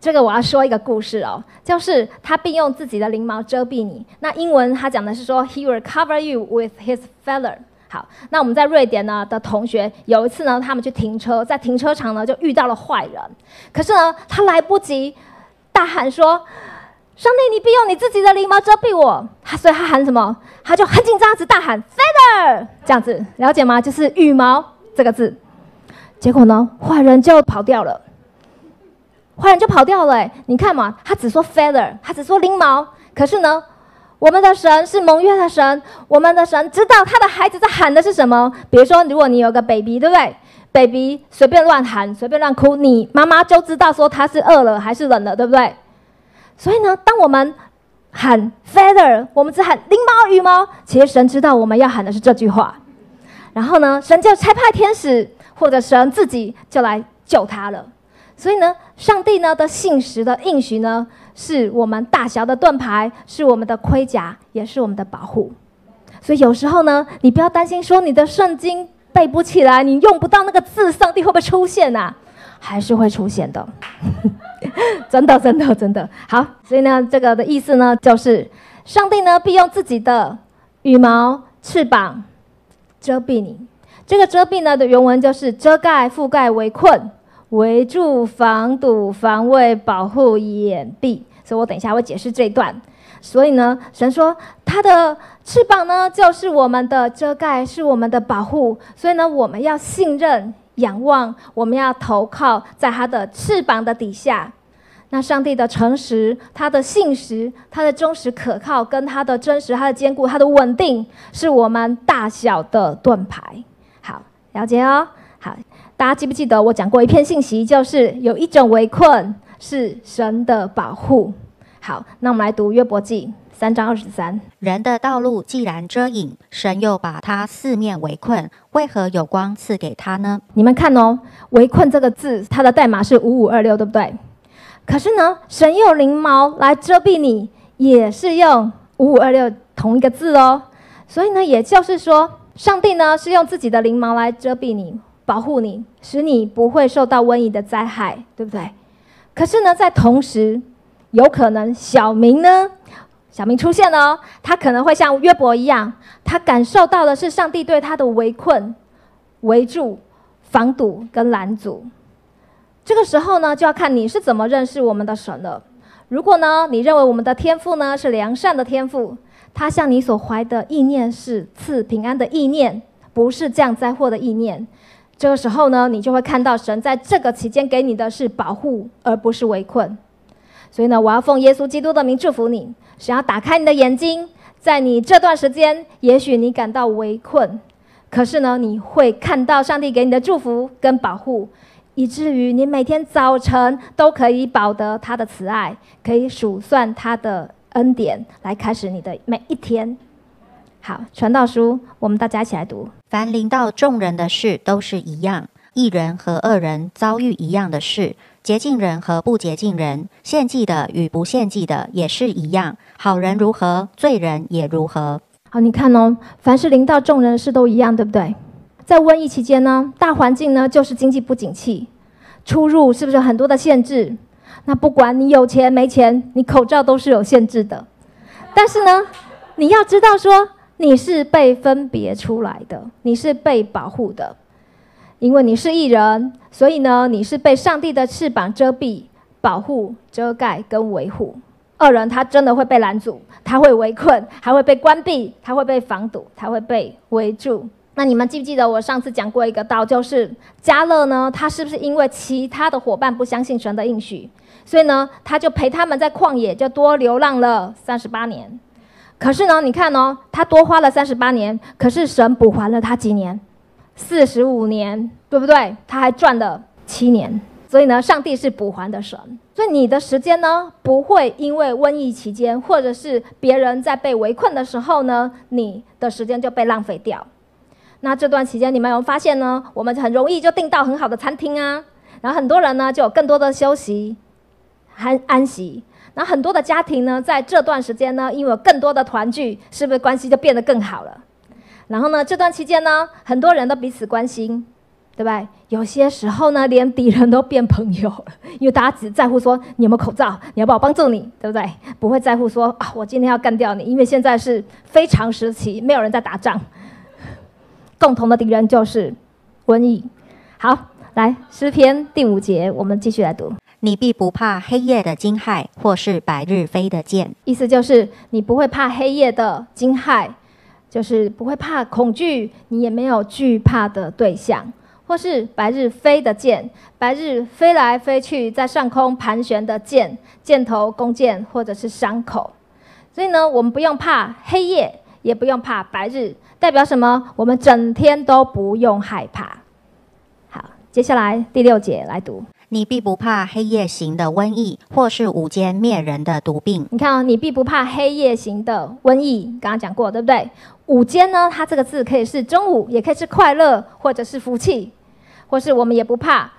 这个我要说一个故事哦，就是他并用自己的翎毛遮蔽你。那英文他讲的是说，He will cover you with His feather。好，那我们在瑞典呢的同学有一次呢，他们去停车，在停车场呢就遇到了坏人，可是呢他来不及大喊说：“上帝，你必用你自己的翎毛遮蔽我。”他所以他喊什么？他就很紧张，只大喊 “feather” 这样子，了解吗？就是羽毛这个字。结果呢，坏人就跑掉了，坏人就跑掉了。你看嘛，他只说 “feather”，他只说翎毛，可是呢。我们的神是蒙约的神，我们的神知道他的孩子在喊的是什么。比如说，如果你有个 baby，对不对？baby 随便乱喊，随便乱哭，你妈妈就知道说他是饿了还是冷了，对不对？所以呢，当我们喊 feather，我们只喊翎毛、羽毛，其实神知道我们要喊的是这句话。然后呢，神就差派天使，或者神自己就来救他了。所以呢，上帝呢的信实的应许呢。是我们大小的盾牌，是我们的盔甲，也是我们的保护。所以有时候呢，你不要担心说你的圣经背不起来，你用不到那个字，上帝会不会出现呐？还是会出现的，真的，真的，真的好。所以呢，这个的意思呢，就是上帝呢必用自己的羽毛、翅膀遮蔽你。这个遮蔽呢的原文就是遮盖、覆盖、围困。围住、防堵、防卫、保护、掩蔽，所以我等一下会解释这一段。所以呢，神说他的翅膀呢，就是我们的遮盖，是我们的保护。所以呢，我们要信任、仰望，我们要投靠在他的翅膀的底下。那上帝的诚实、他的信实、他的忠实可靠，跟他的真实、他的坚固、他的稳定，是我们大小的盾牌。好，了解哦。好。大家记不记得我讲过一篇信息，就是有一种围困是神的保护。好，那我们来读约伯记三章二十三。人的道路既然遮隐，神又把他四面围困，为何有光赐给他呢？你们看哦，围困这个字，它的代码是五五二六，对不对？可是呢，神用翎毛来遮蔽你，也是用五五二六同一个字哦。所以呢，也就是说，上帝呢是用自己的翎毛来遮蔽你。保护你，使你不会受到瘟疫的灾害，对不对？可是呢，在同时，有可能小明呢，小明出现了，他可能会像约伯一样，他感受到的是上帝对他的围困、围住、防堵跟拦阻。这个时候呢，就要看你是怎么认识我们的神了。如果呢，你认为我们的天赋呢是良善的天赋，他向你所怀的意念是赐平安的意念，不是降灾祸的意念。这个时候呢，你就会看到神在这个期间给你的是保护，而不是围困。所以呢，我要奉耶稣基督的名祝福你，想要打开你的眼睛，在你这段时间，也许你感到围困，可是呢，你会看到上帝给你的祝福跟保护，以至于你每天早晨都可以保得他的慈爱，可以数算他的恩典，来开始你的每一天。好，传道书，我们大家一起来读。凡临到众人的事都是一样，一人和二人遭遇一样的事，洁净人和不洁净人，献祭的与不献祭的也是一样。好人如何，罪人也如何。好，你看哦，凡是临到众人的事都一样，对不对？在瘟疫期间呢，大环境呢就是经济不景气，出入是不是很多的限制？那不管你有钱没钱，你口罩都是有限制的。但是呢，你要知道说，你是被分别出来的，你是被保护的，因为你是艺人，所以呢，你是被上帝的翅膀遮蔽、保护、遮盖跟维护。恶人他真的会被拦阻，他会围困，还会被关闭，他会被防堵，他会被围住。那你们记不记得我上次讲过一个道，就是加勒呢？他是不是因为其他的伙伴不相信神的应许，所以呢，他就陪他们在旷野就多流浪了三十八年？可是呢，你看哦，他多花了三十八年，可是神补还了他几年？四十五年，对不对？他还赚了七年。所以呢，上帝是补还的神。所以你的时间呢，不会因为瘟疫期间，或者是别人在被围困的时候呢，你的时间就被浪费掉。那这段期间，你们有发现呢？我们很容易就订到很好的餐厅啊，然后很多人呢就有更多的休息、安安息。那很多的家庭呢，在这段时间呢，因为有更多的团聚，是不是关系就变得更好了？然后呢，这段期间呢，很多人都彼此关心，对不对？有些时候呢，连敌人都变朋友了，因为大家只在乎说你有没有口罩，你要不要帮助你，对不对？不会在乎说啊，我今天要干掉你，因为现在是非常时期，没有人在打仗。共同的敌人就是瘟疫。好，来诗篇第五节，我们继续来读。你必不怕黑夜的惊骇，或是白日飞的箭。意思就是你不会怕黑夜的惊骇，就是不会怕恐惧，你也没有惧怕的对象，或是白日飞的箭，白日飞来飞去在上空盘旋的箭，箭头弓箭或者是伤口。所以呢，我们不用怕黑夜，也不用怕白日。代表什么？我们整天都不用害怕。好，接下来第六节来读：你必不怕黑夜行的瘟疫，或是午间灭人的毒病。你看啊，你必不怕黑夜行的瘟疫。刚刚讲过，对不对？午间呢，它这个字可以是中午，也可以是快乐，或者是福气，或是我们也不怕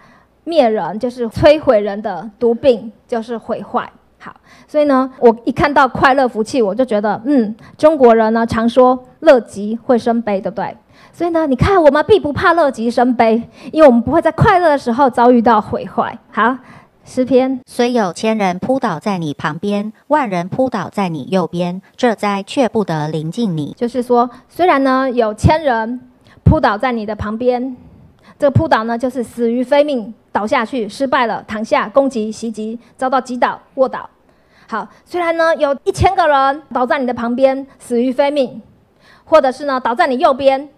灭人，就是摧毁人的毒病，就是毁坏。好，所以呢，我一看到快乐福气，我就觉得，嗯，中国人呢常说乐极会生悲，对不对？所以呢，你看我们必不怕乐极生悲，因为我们不会在快乐的时候遭遇到毁坏。好，诗篇虽有千人扑倒在你旁边，万人扑倒在你右边，这灾却不得临近你。就是说，虽然呢有千人扑倒在你的旁边，这个扑倒呢就是死于非命，倒下去失败了，躺下攻击袭击，遭到击倒卧倒。好，虽然呢有一千个人倒在你的旁边死于非命，或者是呢倒在你右边，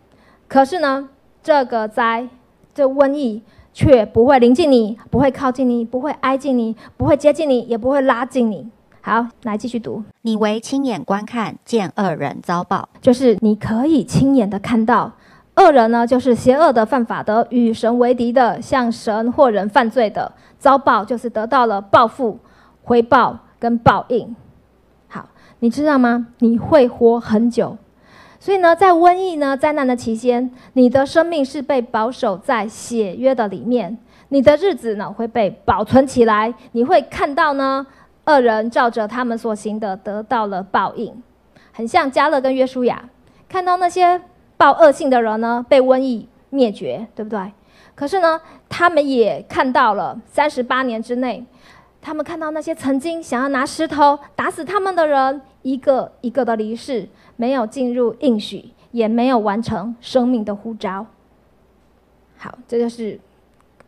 可是呢这个灾这瘟疫却不会临近你，不会靠近你，不会挨近你，不会接近你，也不会拉近你。好，来继续读。你为亲眼观看，见恶人遭报，就是你可以亲眼的看到恶人呢，就是邪恶的、犯法的、与神为敌的、向神或人犯罪的，遭报就是得到了报复、回报。跟报应，好，你知道吗？你会活很久，所以呢，在瘟疫呢灾难的期间，你的生命是被保守在血约的里面，你的日子呢会被保存起来。你会看到呢，恶人照着他们所行的得到了报应，很像加勒跟约书亚，看到那些报恶性的人呢被瘟疫灭绝，对不对？可是呢，他们也看到了三十八年之内。他们看到那些曾经想要拿石头打死他们的人，一个一个的离世，没有进入应许，也没有完成生命的呼召。好，这就是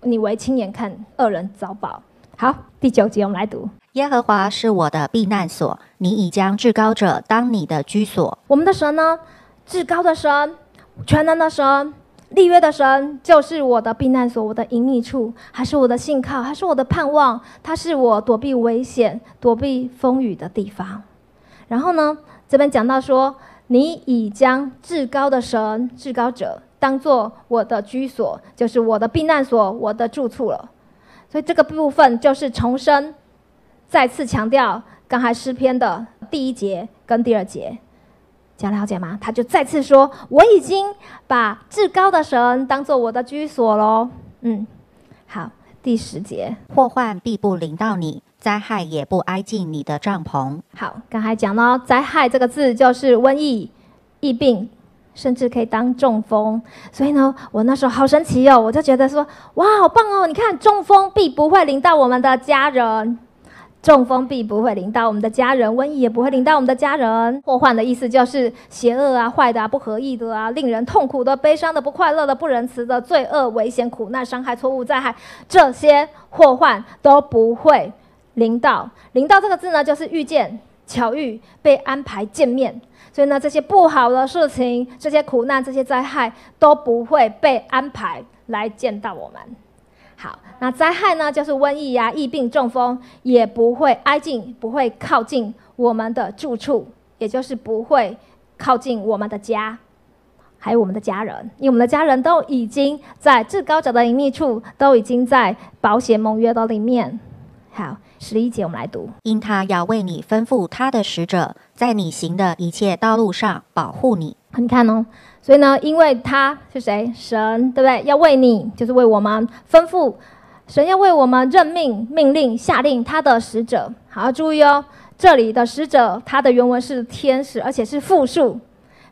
你为亲眼看恶人遭报。好，第九节我们来读：耶和华是我的避难所，你已将至高者当你的居所。我们的神呢？至高的神，全能的神。立约的神就是我的避难所，我的隐秘处，还是我的信靠，还是我的盼望。他是我躲避危险、躲避风雨的地方。然后呢，这边讲到说，你已将至高的神、至高者当做我的居所，就是我的避难所、我的住处了。所以这个部分就是重申，再次强调刚才诗篇的第一节跟第二节。想了解吗？他就再次说：“我已经把至高的神当做我的居所喽。”嗯，好，第十节，祸患必不临到你，灾害也不挨近你的帐篷。好，刚才讲到灾害这个字就是瘟疫、疫病、甚至可以当中风。所以呢，我那时候好神奇哦，我就觉得说，哇，好棒哦！你看，中风必不会临到我们的家人。中风必不会临到我们的家人，瘟疫也不会临到我们的家人。祸患的意思就是邪恶啊、坏的啊、不合意的啊、令人痛苦的、悲伤的、不快乐的、不仁慈的、罪恶、危险、苦难、伤害、错误、灾害，这些祸患都不会临到。临到这个字呢，就是遇见、巧遇、被安排见面。所以呢，这些不好的事情、这些苦难、这些灾害都不会被安排来见到我们。好，那灾害呢，就是瘟疫呀、疫病、中风，也不会挨近，不会靠近我们的住处，也就是不会靠近我们的家，还有我们的家人，因为我们的家人都已经在至高者的隐秘处，都已经在保险盟约的里面。好，十一节我们来读，因他要为你吩咐他的使者，在你行的一切道路上保护你。你看哦。所以呢，因为他是谁？神，对不对？要为你，就是为我们吩咐。神要为我们任命、命令、下令他的使者。好，注意哦，这里的使者，他的原文是天使，而且是复数，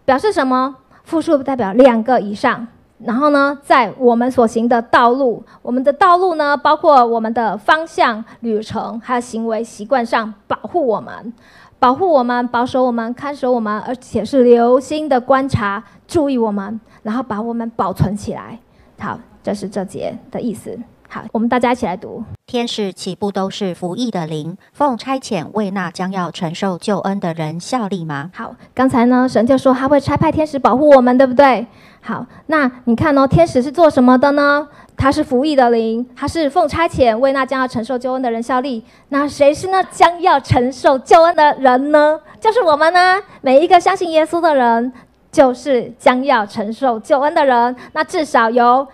表示什么？复数代表两个以上。然后呢，在我们所行的道路，我们的道路呢，包括我们的方向、旅程，还有行为习惯上，保护我们。保护我们，保守我们，看守我们，而且是留心的观察、注意我们，然后把我们保存起来。好，这是这节的意思。好，我们大家一起来读：天使岂不都是服役的灵，奉差遣为那将要承受救恩的人效力吗？好，刚才呢，神就说他会差派天使保护我们，对不对？好，那你看哦，天使是做什么的呢？他是服役的灵，他是奉差遣为那将要承受救恩的人效力。那谁是那将要承受救恩的人呢？就是我们呢，每一个相信耶稣的人，就是将要承受救恩的人。那至少有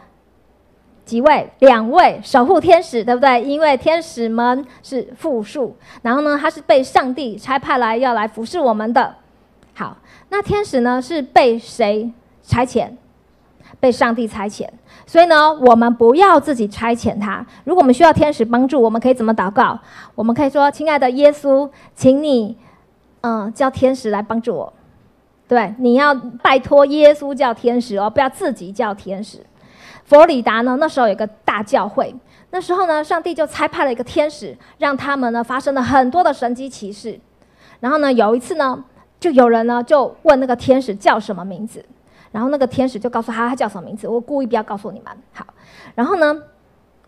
几位？两位守护天使，对不对？因为天使们是复数，然后呢，他是被上帝差派来要来服侍我们的。好，那天使呢是被谁差遣？被上帝差遣。所以呢，我们不要自己差遣他。如果我们需要天使帮助，我们可以怎么祷告？我们可以说：“亲爱的耶稣，请你，嗯，叫天使来帮助我。”对，你要拜托耶稣叫天使哦，不要自己叫天使。佛罗里达呢，那时候有个大教会，那时候呢，上帝就差派了一个天使，让他们呢发生了很多的神迹奇事。然后呢，有一次呢，就有人呢就问那个天使叫什么名字。然后那个天使就告诉他他叫什么名字，我故意不要告诉你们。好，然后呢，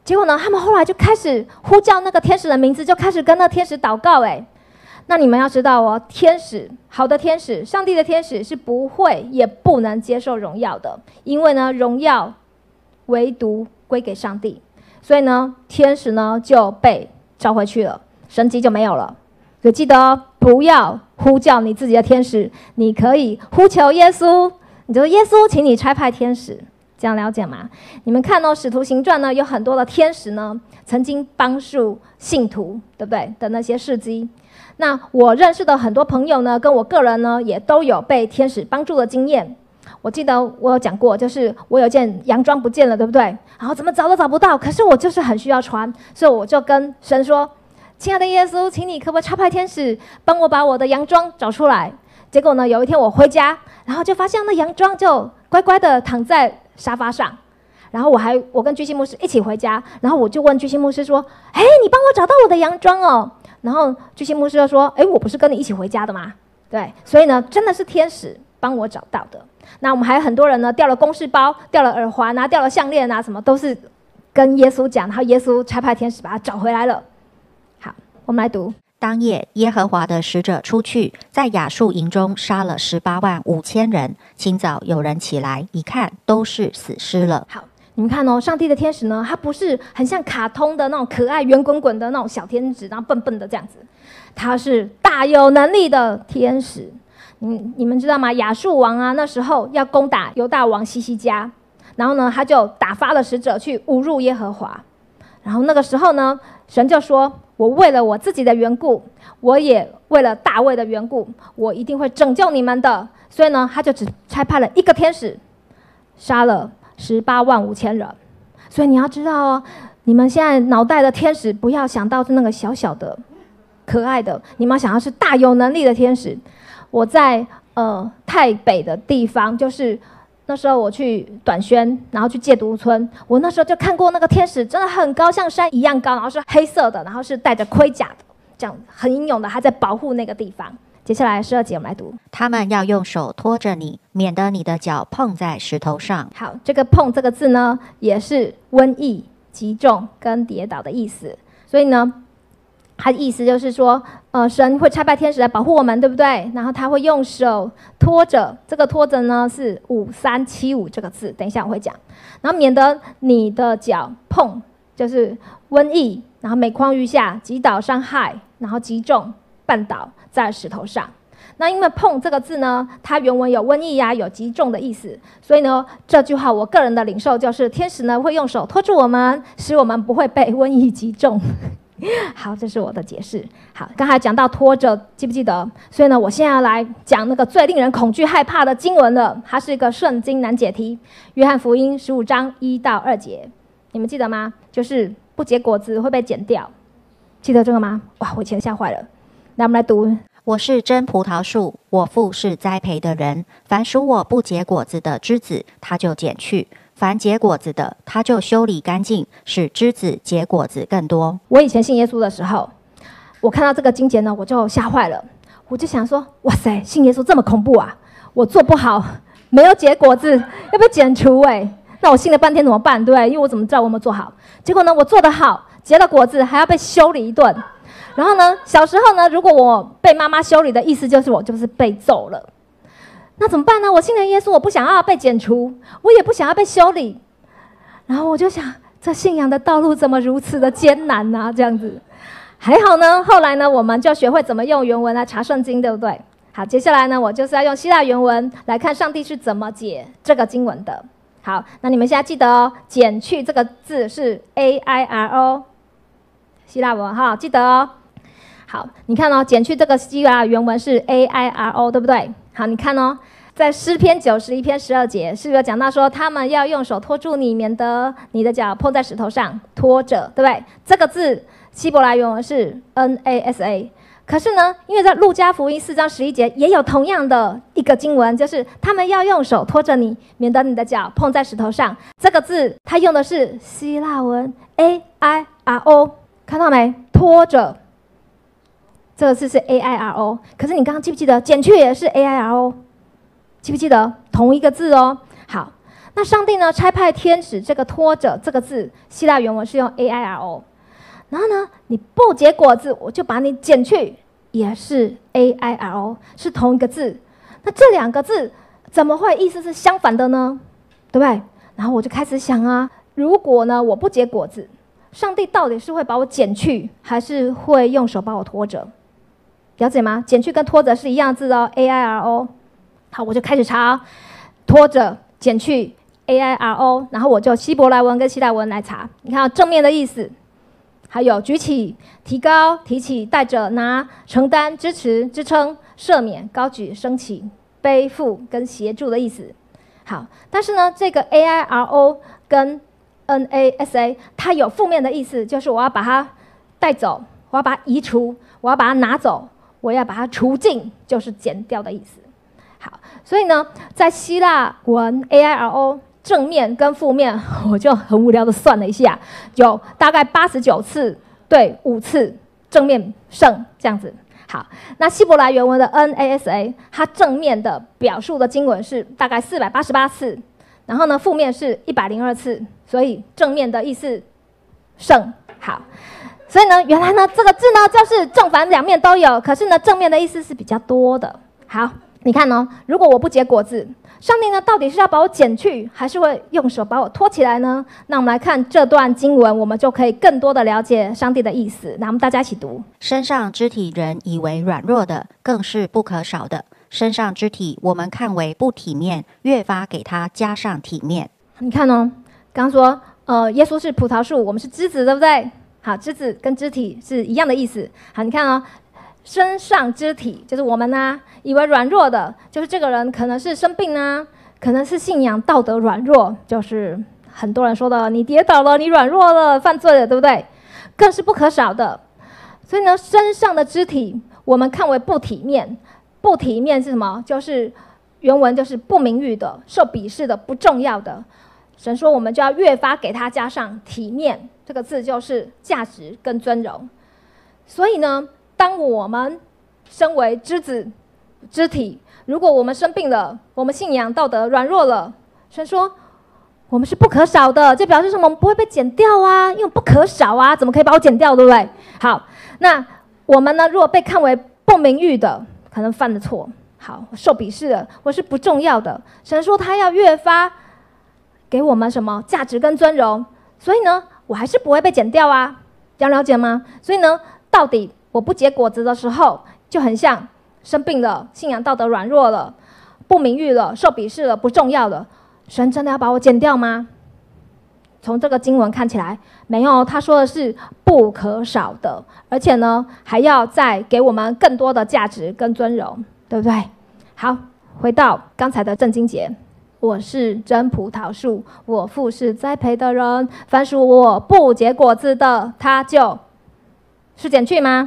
结果呢，他们后来就开始呼叫那个天使的名字，就开始跟那天使祷告。哎，那你们要知道哦，天使好的天使，上帝的天使是不会也不能接受荣耀的，因为呢，荣耀唯独归给上帝。所以呢，天使呢就被召回去了，神迹就没有了。所以记得不要呼叫你自己的天使，你可以呼求耶稣。你就说耶稣，请你差派天使，这样了解吗？你们看哦，《使徒行传》呢，有很多的天使呢，曾经帮助信徒，对不对？的那些事迹。那我认识的很多朋友呢，跟我个人呢，也都有被天使帮助的经验。我记得我有讲过，就是我有件洋装不见了，对不对？然后怎么找都找不到，可是我就是很需要穿，所以我就跟神说：“亲爱的耶稣，请你可不可以差派天使帮我把我的洋装找出来？”结果呢，有一天我回家。然后就发现那洋装就乖乖的躺在沙发上，然后我还我跟巨星牧师一起回家，然后我就问巨星牧师说：“哎，你帮我找到我的洋装哦。”然后巨星牧师就说：“哎，我不是跟你一起回家的吗？”对，所以呢，真的是天使帮我找到的。那我们还有很多人呢，掉了公事包、掉了耳环啊、掉了项链啊，什么都是跟耶稣讲，然后耶稣差派天使把它找回来了。好，我们来读。当夜，耶和华的使者出去，在雅述营中杀了十八万五千人。清早有人起来一看，都是死尸了。好，你们看哦，上帝的天使呢，他不是很像卡通的那种可爱圆滚滚的那种小天使，然后笨笨的这样子，他是大有能力的天使。你你们知道吗？亚述王啊，那时候要攻打犹大王西西家，然后呢，他就打发了使者去侮辱耶和华。然后那个时候呢，神就说。我为了我自己的缘故，我也为了大卫的缘故，我一定会拯救你们的。所以呢，他就只差派了一个天使，杀了十八万五千人。所以你要知道哦，你们现在脑袋的天使，不要想到是那个小小的、可爱的，你们想要是大有能力的天使。我在呃太北的地方，就是那时候我去短宣，然后去戒毒村，我那时候就看过那个天使，真的很高，像山一样高，然后是黑色的，然后是带着盔甲的，这样很英勇的，他在保护那个地方。接下来十二节我们来读，他们要用手托着你，免得你的脚碰在石头上。好，这个“碰”这个字呢，也是瘟疫、击中跟跌倒的意思，所以呢。他的意思就是说，呃，神会差派天使来保护我们，对不对？然后他会用手托着，这个托着呢是五三七五这个字，等一下我会讲。然后免得你的脚碰，就是瘟疫，然后每况愈下，击倒伤害，然后击中绊倒在石头上。那因为碰这个字呢，它原文有瘟疫呀，有击中的意思，所以呢，这句话我个人的领受就是，天使呢会用手托住我们，使我们不会被瘟疫击中。好，这是我的解释。好，刚才讲到拖着，记不记得？所以呢，我现在要来讲那个最令人恐惧害怕的经文了。它是一个圣经难解题，《约翰福音》十五章一到二节，你们记得吗？就是不结果子会被剪掉，记得这个吗？哇，我以前吓坏了。来，我们来读：我是真葡萄树，我父是栽培的人。凡属我不结果子的枝子，他就剪去。凡结果子的，他就修理干净，使枝子结果子更多。我以前信耶稣的时候，我看到这个经节呢，我就吓坏了。我就想说：哇塞，信耶稣这么恐怖啊！我做不好，没有结果子，要被剪除哎。那我信了半天怎么办？对，因为我怎么知道我有没有做好？结果呢，我做得好，结了果子，还要被修理一顿。然后呢，小时候呢，如果我被妈妈修理的意思就是我就是被揍了。那怎么办呢？我信了耶稣，我不想要被剪除，我也不想要被修理。然后我就想，这信仰的道路怎么如此的艰难呢？这样子，还好呢。后来呢，我们就学会怎么用原文来查圣经，对不对？好，接下来呢，我就是要用希腊原文来看上帝是怎么解这个经文的。好，那你们现在记得哦，减去这个字是 A I R O，希腊文哈，记得哦。好，你看哦，减去这个希腊原文是 A I R O，对不对？好，你看哦，在诗篇九十一篇十二节，是不是讲到说他们要用手托住你，免得你的脚碰在石头上，托着，对不对？这个字希伯来原文是 N A S A，可是呢，因为在路加福音四章十一节也有同样的一个经文，就是他们要用手托着你，免得你的脚碰在石头上。这个字它用的是希腊文 A I R O，看到没？拖着。这个字是 A I R O，可是你刚刚记不记得减去也是 A I R O，记不记得同一个字哦？好，那上帝呢差派天使这个拖着这个字，希腊原文是用 A I R O，然后呢你不结果子，我就把你减去，也是 A I R O，是同一个字。那这两个字怎么会意思是相反的呢？对不对？然后我就开始想啊，如果呢我不结果子，上帝到底是会把我减去，还是会用手把我拖着？了解吗？减去跟拖着是一样字哦，A I R O。好，我就开始查拖着、减去 A I R O，然后我就希伯来文跟希腊文来查。你看正面的意思，还有举起、提高、提起、带着、拿、承担、支持、支撑、赦免、高举、升起、背负跟协助的意思。好，但是呢，这个 A I R O 跟 N A S A 它有负面的意思，就是我要把它带走，我要把它移除，我要把它拿走。我要把它除尽，就是减掉的意思。好，所以呢，在希腊文 A I R O 正面跟负面，我就很无聊的算了一下，有大概八十九次对五次正面胜这样子。好，那希伯来原文的 N A S A，它正面的表述的经文是大概四百八十八次，然后呢，负面是一百零二次，所以正面的意思胜。好。所以呢，原来呢，这个字呢，就是正反两面都有。可是呢，正面的意思是比较多的。好，你看呢，如果我不结果子，上帝呢，到底是要把我剪去，还是会用手把我托起来呢？那我们来看这段经文，我们就可以更多的了解上帝的意思。那我们大家一起读：身上肢体人以为软弱的，更是不可少的；身上肢体我们看为不体面，越发给他加上体面。你看哦，刚说，呃，耶稣是葡萄树，我们是枝子，对不对？好，肢子跟肢体是一样的意思。好，你看哦，身上肢体就是我们呐，以为软弱的，就是这个人可能是生病啊，可能是信仰道德软弱，就是很多人说的，你跌倒了，你软弱了，犯罪了，对不对？更是不可少的。所以呢，身上的肢体我们看为不体面，不体面是什么？就是原文就是不名誉的、受鄙视的、不重要的。神说，我们就要越发给他加上体面这个字，就是价值跟尊荣。所以呢，当我们身为之子、肢体，如果我们生病了，我们信仰道德软弱了，神说我们是不可少的，这表示什么？我们不会被剪掉啊，因为不可少啊，怎么可以把我剪掉，对不对？好，那我们呢？如果被看为不名誉的，可能犯了错，好受鄙视的，我是不重要的。神说他要越发给我们什么价值跟尊荣，所以呢，我还是不会被剪掉啊，这样了解吗？所以呢，到底我不结果子的时候，就很像生病了，信仰道德软弱了，不名誉了，受鄙视了，不重要了。神真的要把我剪掉吗？从这个经文看起来，没有。他说的是不可少的，而且呢，还要再给我们更多的价值跟尊荣，对不对？好，回到刚才的正经节，我是真葡萄树，我父是栽培的人。凡属我不结果子的，他就是减去吗？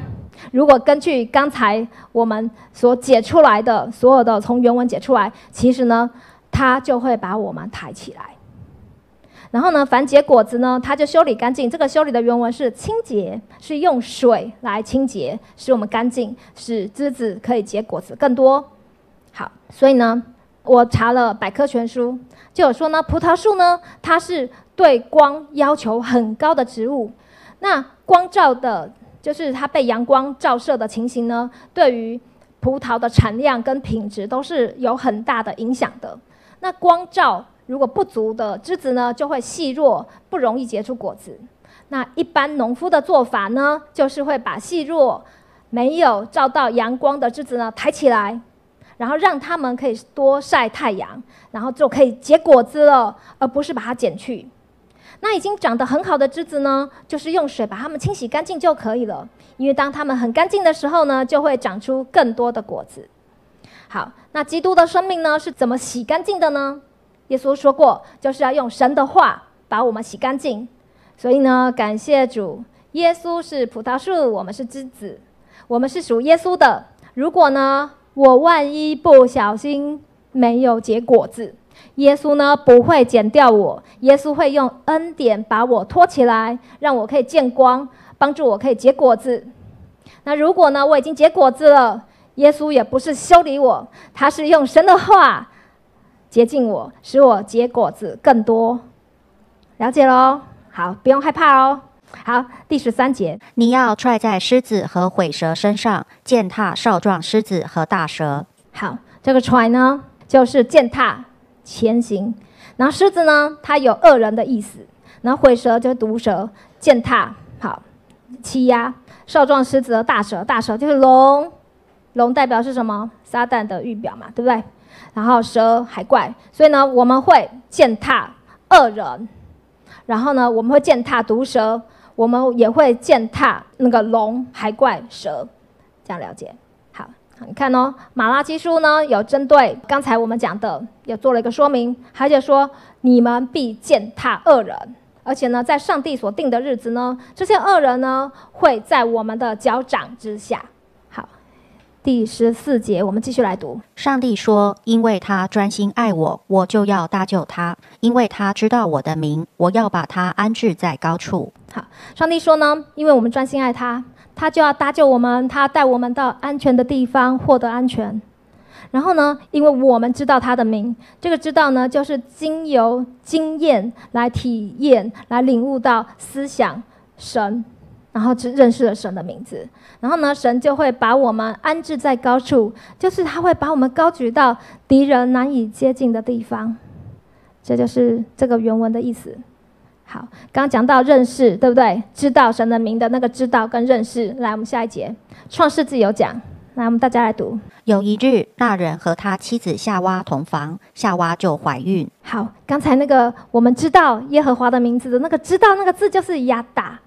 如果根据刚才我们所解出来的所有的从原文解出来，其实呢？他就会把我们抬起来，然后呢，凡结果子呢，他就修理干净。这个修理的原文是清洁，是用水来清洁，使我们干净，使枝子可以结果子更多。好，所以呢，我查了百科全书，就有说呢，葡萄树呢，它是对光要求很高的植物。那光照的，就是它被阳光照射的情形呢，对于葡萄的产量跟品质都是有很大的影响的。那光照如果不足的枝子呢，就会细弱，不容易结出果子。那一般农夫的做法呢，就是会把细弱、没有照到阳光的枝子呢抬起来，然后让它们可以多晒太阳，然后就可以结果子了，而不是把它剪去。那已经长得很好的枝子呢，就是用水把它们清洗干净就可以了。因为当它们很干净的时候呢，就会长出更多的果子。好，那基督的生命呢是怎么洗干净的呢？耶稣说过，就是要用神的话把我们洗干净。所以呢，感谢主，耶稣是葡萄树，我们是枝子，我们是属耶稣的。如果呢，我万一不小心没有结果子，耶稣呢不会剪掉我，耶稣会用恩典把我托起来，让我可以见光，帮助我可以结果子。那如果呢，我已经结果子了。耶稣也不是修理我，他是用神的话洁净我，使我结果子更多。了解喽，好，不用害怕哦。好，第十三节，你要踹在狮子和毁蛇身上，践踏少壮狮子和大蛇。好，这个踹呢，就是践踏前行。然后狮子呢，它有恶人的意思。然后毁蛇就是毒蛇，践踏好欺压少壮狮子和大蛇，大蛇就是龙。龙代表是什么？撒旦的预表嘛，对不对？然后蛇海怪，所以呢，我们会践踏恶人，然后呢，我们会践踏毒蛇，我们也会践踏那个龙海怪蛇，这样了解。好，你看哦，马拉基书呢有针对刚才我们讲的，也做了一个说明，而且说你们必践踏恶人，而且呢，在上帝所定的日子呢，这些恶人呢会在我们的脚掌之下。好第十四节，我们继续来读。上帝说：“因为他专心爱我，我就要搭救他；因为他知道我的名，我要把他安置在高处。”好，上帝说呢，因为我们专心爱他，他就要搭救我们，他带我们到安全的地方，获得安全。然后呢，因为我们知道他的名，这个知道呢，就是经由经验来体验、来领悟到思想神。然后只认识了神的名字，然后呢，神就会把我们安置在高处，就是他会把我们高举到敌人难以接近的地方。这就是这个原文的意思。好，刚刚讲到认识，对不对？知道神的名的那个知道跟认识。来，我们下一节，创世纪有讲。来，我们大家来读。有一日，那人和他妻子夏娃同房，夏娃就怀孕。好，刚才那个我们知道耶和华的名字的那个知道那个字就是亚达。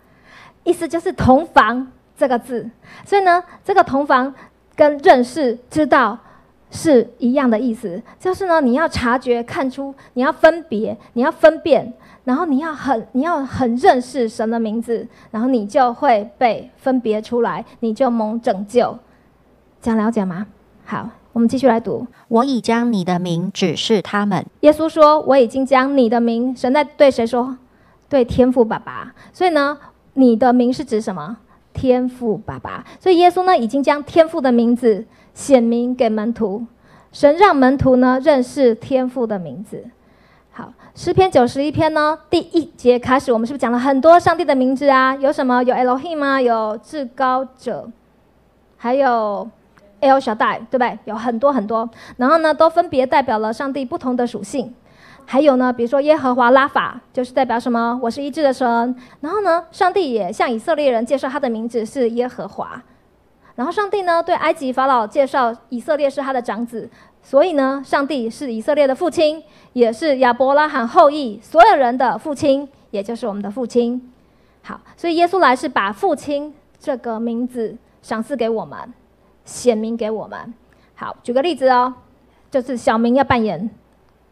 意思就是同房这个字，所以呢，这个同房跟认识、知道是一样的意思。就是呢，你要察觉、看出，你要分别，你要分辨，然后你要很、你要很认识神的名字，然后你就会被分别出来，你就蒙拯救。这样了解吗？好，我们继续来读。我已将你的名指示他们。耶稣说：“我已经将你的名，神在对谁说？对天父爸爸。所以呢，你的名是指什么？天父爸爸。所以耶稣呢，已经将天父的名字显明给门徒。神让门徒呢认识天父的名字。诗篇九十一篇呢，第一节开始，我们是不是讲了很多上帝的名字啊？有什么？有 Elohim 吗？有至高者，还有。” El Shaddai，对不对？有很多很多，然后呢，都分别代表了上帝不同的属性。还有呢，比如说耶和华拉法，就是代表什么？我是医治的神。然后呢，上帝也向以色列人介绍他的名字是耶和华。然后上帝呢，对埃及法老介绍以色列是他的长子。所以呢，上帝是以色列的父亲，也是亚伯拉罕后裔所有人的父亲，也就是我们的父亲。好，所以耶稣来是把父亲这个名字赏赐给我们。显明给我们。好，举个例子哦，就是小明要扮演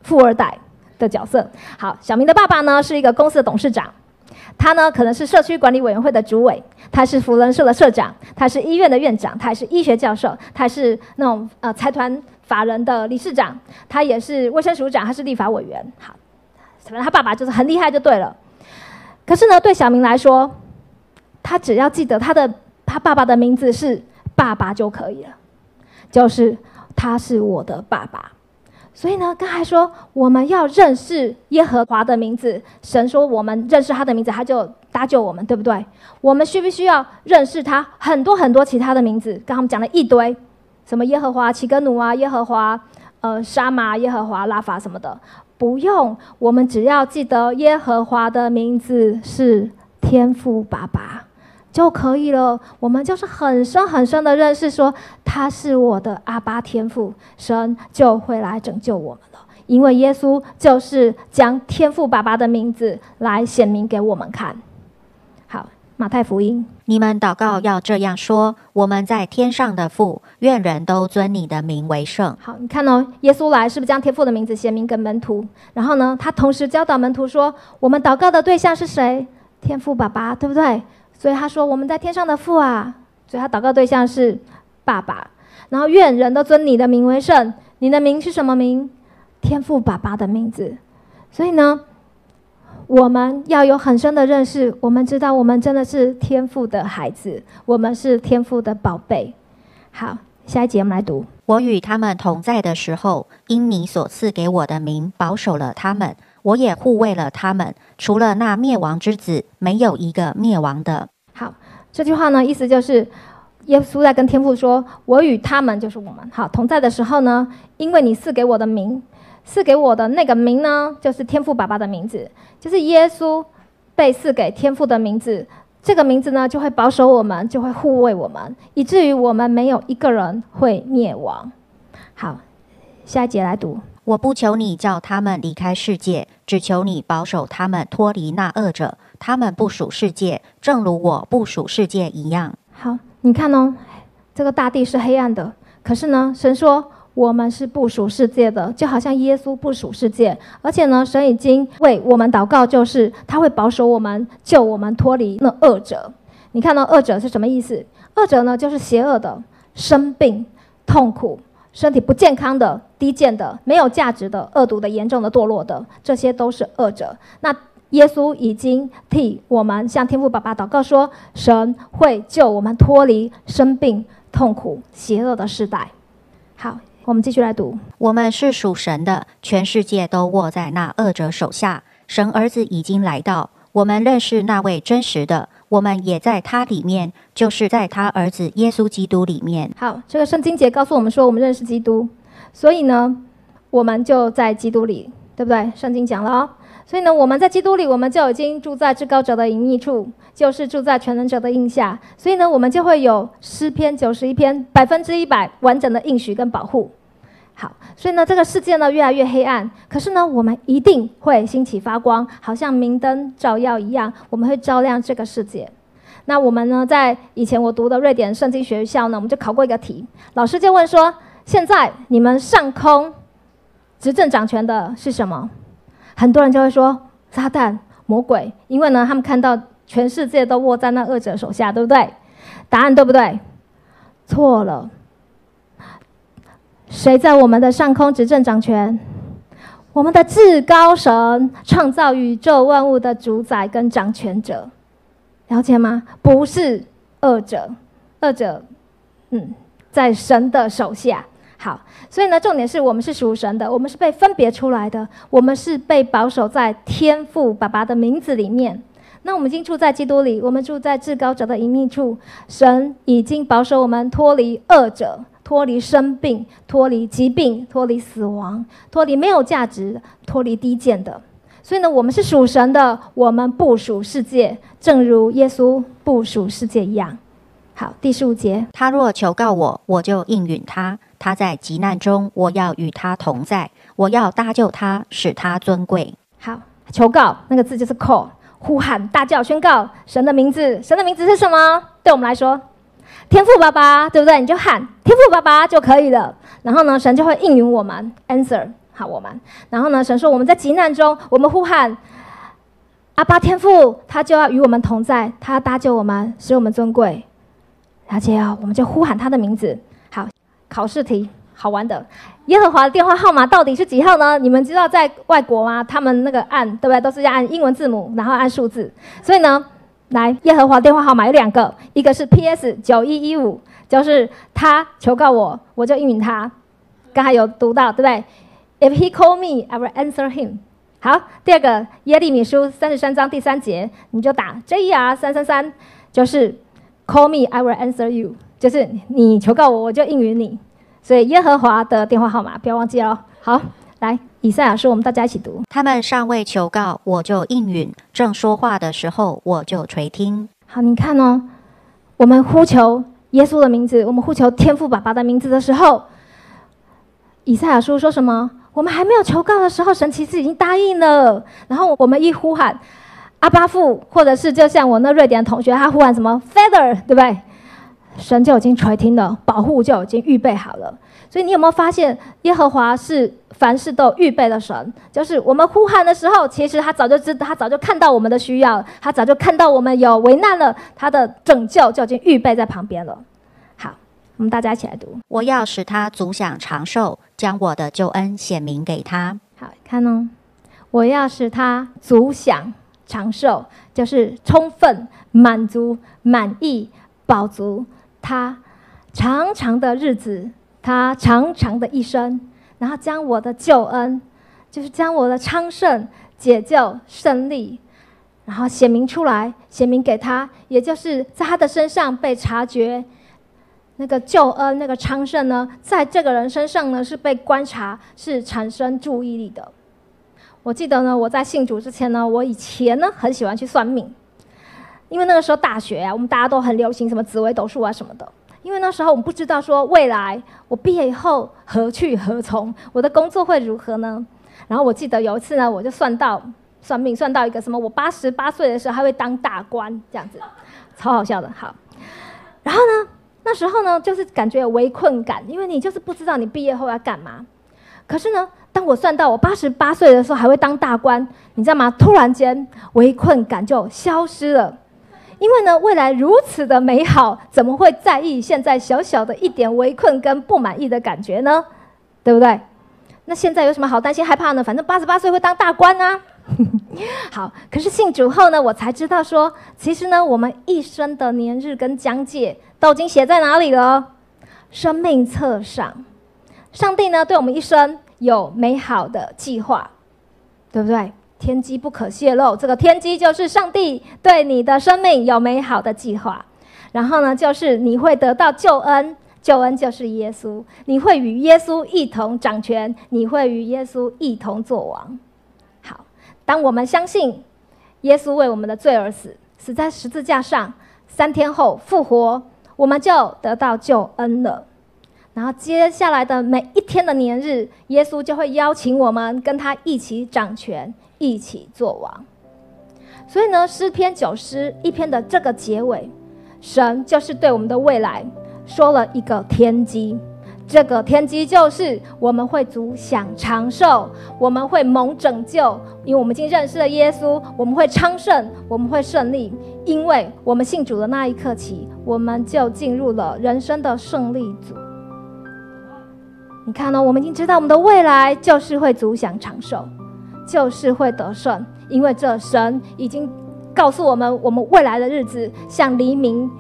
富二代的角色。好，小明的爸爸呢是一个公司的董事长，他呢可能是社区管理委员会的主委，他是福人社的社长，他是医院的院长，他是医学教授，他是那种呃财团法人的理事长，他也是卫生署长，他是立法委员。好，反正他爸爸就是很厉害就对了。可是呢，对小明来说，他只要记得他的他爸爸的名字是。爸爸就可以了，就是他是我的爸爸，所以呢，刚才说我们要认识耶和华的名字，神说我们认识他的名字，他就搭救我们，对不对？我们需不需要认识他很多很多其他的名字？刚刚我们讲了一堆，什么耶和华奇根努啊，耶和华呃沙马，耶和华拉法什么的，不用，我们只要记得耶和华的名字是天父爸爸。就可以了。我们就是很深很深的认识，说他是我的阿巴天父，神就会来拯救我们了。因为耶稣就是将天父爸爸的名字来显明给我们看。好，马太福音，你们祷告要这样说：我们在天上的父，愿人都尊你的名为圣。好，你看哦，耶稣来是不是将天父的名字写明给门徒？然后呢，他同时教导门徒说：我们祷告的对象是谁？天父爸爸，对不对？所以他说：“我们在天上的父啊！”所以他祷告对象是爸爸。然后愿人都尊你的名为圣。你的名是什么名？天父爸爸的名字。所以呢，我们要有很深的认识。我们知道，我们真的是天赋的孩子，我们是天赋的宝贝。好，下一节我们来读：我与他们同在的时候，因你所赐给我的名，保守了他们。我也护卫了他们，除了那灭亡之子，没有一个灭亡的。好，这句话呢，意思就是耶稣在跟天父说：“我与他们，就是我们，好同在的时候呢，因为你赐给我的名，赐给我的那个名呢，就是天父爸爸的名字，就是耶稣被赐给天父的名字。这个名字呢，就会保守我们，就会护卫我们，以至于我们没有一个人会灭亡。”好，下一节来读。我不求你叫他们离开世界，只求你保守他们脱离那恶者。他们不属世界，正如我不属世界一样。好，你看哦，这个大地是黑暗的，可是呢，神说我们是不属世界的，就好像耶稣不属世界。而且呢，神已经为我们祷告，就是他会保守我们，救我们脱离那恶者。你看到恶者是什么意思？恶者呢，就是邪恶的、生病、痛苦。身体不健康的、低贱的、没有价值的、恶毒的、严重的、堕落的，这些都是恶者。那耶稣已经替我们向天父爸爸祷告说，神会救我们脱离生病、痛苦、邪恶的时代。好，我们继续来读。我们是属神的，全世界都握在那恶者手下。神儿子已经来到，我们认识那位真实的。我们也在他里面，就是在他儿子耶稣基督里面。好，这个圣经节告诉我们说，我们认识基督，所以呢，我们就在基督里，对不对？圣经讲了哦，所以呢，我们在基督里，我们就已经住在至高者的隐秘处，就是住在全能者的印下，所以呢，我们就会有诗篇九十一篇百分之一百完整的应许跟保护。好，所以呢，这个世界呢越来越黑暗，可是呢，我们一定会兴起发光，好像明灯照耀一样，我们会照亮这个世界。那我们呢，在以前我读的瑞典圣经学校呢，我们就考过一个题，老师就问说：现在你们上空执政掌权的是什么？很多人就会说撒旦、魔鬼，因为呢，他们看到全世界都握在那恶者手下，对不对？答案对不对？错了。谁在我们的上空执政掌权？我们的至高神，创造宇宙万物的主宰跟掌权者，了解吗？不是二者，二者，嗯，在神的手下。好，所以呢，重点是我们是属神的，我们是被分别出来的，我们是被保守在天父爸爸的名字里面。那我们已经住在基督里，我们住在至高者的隐秘处，神已经保守我们脱离恶者。脱离生病，脱离疾病，脱离死亡，脱离没有价值，脱离低贱的。所以呢，我们是属神的，我们不属世界，正如耶稣不属世界一样。好，第十五节，他若求告我，我就应允他；他在急难中，我要与他同在，我要搭救他，使他尊贵。好，求告那个字就是 call，呼喊、大叫、宣告神的名字。神的名字是什么？对我们来说。天赋爸爸，对不对？你就喊天赋爸爸就可以了。然后呢，神就会应允我们，answer 好我们。然后呢，神说我们在急难中，我们呼喊阿爸天赋，他就要与我们同在，他要搭救我们，使我们尊贵。了解啊，我们就呼喊他的名字。考试题，好玩的。耶和华的电话号码到底是几号呢？你们知道在外国吗？他们那个按，对不对？都是要按英文字母，然后按数字。所以呢。来，耶和华电话号码有两个，一个是 P.S. 九一一五，就是他求告我，我就应允他。刚才有读到，对不对？If he call me, I will answer him。好，第二个耶利米书三十三章第三节，你就打 J.E.R. 三三三，就是 Call me, I will answer you，就是你求告我，我就应允你。所以耶和华的电话号码不要忘记哦。好，来。以赛亚书，我们大家一起读。他们尚未求告，我就应允；正说话的时候，我就垂听。好，你看哦，我们呼求耶稣的名字，我们呼求天父爸爸的名字的时候，以赛亚书说什么？我们还没有求告的时候，神其实已经答应了。然后我们一呼喊阿巴父，或者是就像我那瑞典同学，他呼喊什么 Father，对不对？神就已经垂听了，保护就已经预备好了。所以你有没有发现，耶和华是凡事都预备的神？就是我们呼喊的时候，其实他早就知道，他早就看到我们的需要，他早就看到我们有危难了，他的拯救就已经预备在旁边了。好，我们大家一起来读：我要使他足享长寿，将我的救恩显明给他。好看哦，我要使他足享长寿，就是充分满足、满意、饱足他长长的日子。他长长的一生，然后将我的救恩，就是将我的昌盛、解救、胜利，然后显明出来，显明给他，也就是在他的身上被察觉。那个救恩、那个昌盛呢，在这个人身上呢是被观察，是产生注意力的。我记得呢，我在信主之前呢，我以前呢很喜欢去算命，因为那个时候大学啊，我们大家都很流行什么紫微斗数啊什么的。因为那时候我们不知道说未来我毕业以后何去何从，我的工作会如何呢？然后我记得有一次呢，我就算到算命，算到一个什么，我八十八岁的时候还会当大官这样子，超好笑的。好，然后呢，那时候呢，就是感觉有围困感，因为你就是不知道你毕业后要干嘛。可是呢，当我算到我八十八岁的时候还会当大官，你知道吗？突然间围困感就消失了。因为呢，未来如此的美好，怎么会在意现在小小的一点围困跟不满意的感觉呢？对不对？那现在有什么好担心害怕呢？反正八十八岁会当大官啊。好，可是信主后呢，我才知道说，其实呢，我们一生的年日跟疆界都已经写在哪里了？生命册上。上帝呢，对我们一生有美好的计划，对不对？天机不可泄露，这个天机就是上帝对你的生命有美好的计划。然后呢，就是你会得到救恩，救恩就是耶稣，你会与耶稣一同掌权，你会与耶稣一同作王。好，当我们相信耶稣为我们的罪而死，死在十字架上，三天后复活，我们就得到救恩了。然后接下来的每一天的年日，耶稣就会邀请我们跟他一起掌权。一起做王，所以呢，诗篇九诗一篇的这个结尾，神就是对我们的未来说了一个天机。这个天机就是我们会足享长寿，我们会蒙拯救，因为我们已经认识了耶稣，我们会昌盛，我们会胜利，因为我们信主的那一刻起，我们就进入了人生的胜利组。你看呢？我们已经知道我们的未来就是会足享长寿，就是会得胜，因为这神已经告诉我们，我们未来的日子像黎明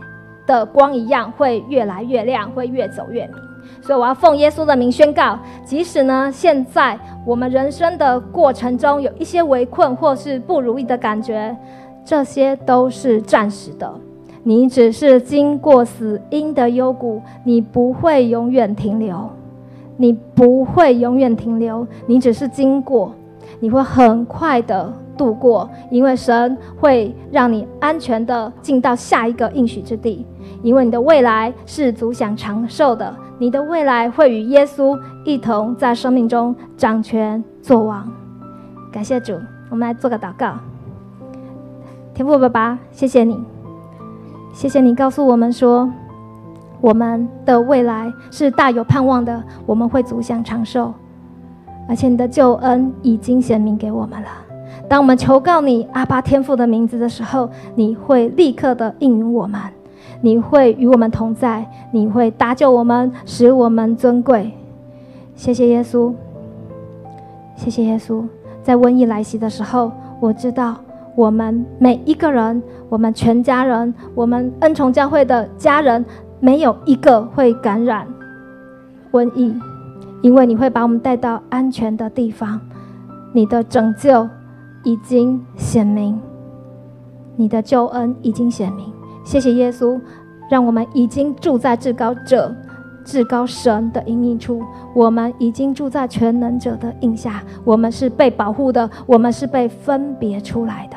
的光一样，会越来越亮，会越走越明。所以我要奉耶稣的名宣告，即使呢现在我们人生的过程中有一些围困或是不如意的感觉，这些都是暂时的。你只是经过死荫的幽谷，你不会永远停留，你不会永远停留，你只是经过，你会很快的度过，因为神会让你安全的进到下一个应许之地，因为你的未来是足享长寿的，你的未来会与耶稣一同在生命中掌权作王。感谢主，我们来做个祷告。天父爸爸，谢谢你。谢谢你告诉我们说，我们的未来是大有盼望的，我们会足享长寿，而且你的救恩已经显明给我们了。当我们求告你阿巴天父的名字的时候，你会立刻的应允我们，你会与我们同在，你会搭救我们，使我们尊贵。谢谢耶稣，谢谢耶稣，在瘟疫来袭的时候，我知道。我们每一个人，我们全家人，我们恩宠教会的家人，没有一个会感染瘟疫，因为你会把我们带到安全的地方。你的拯救已经显明，你的救恩已经显明。谢谢耶稣，让我们已经住在至高者、至高神的阴影处。我们已经住在全能者的印下，我们是被保护的，我们是被分别出来的。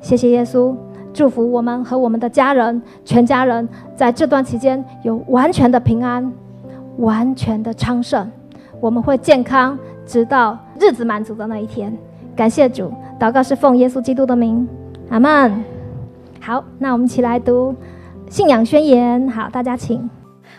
谢谢耶稣，祝福我们和我们的家人，全家人在这段期间有完全的平安，完全的昌盛。我们会健康，直到日子满足的那一天。感谢主，祷告是奉耶稣基督的名，阿门。好，那我们一起来读信仰宣言。好，大家请。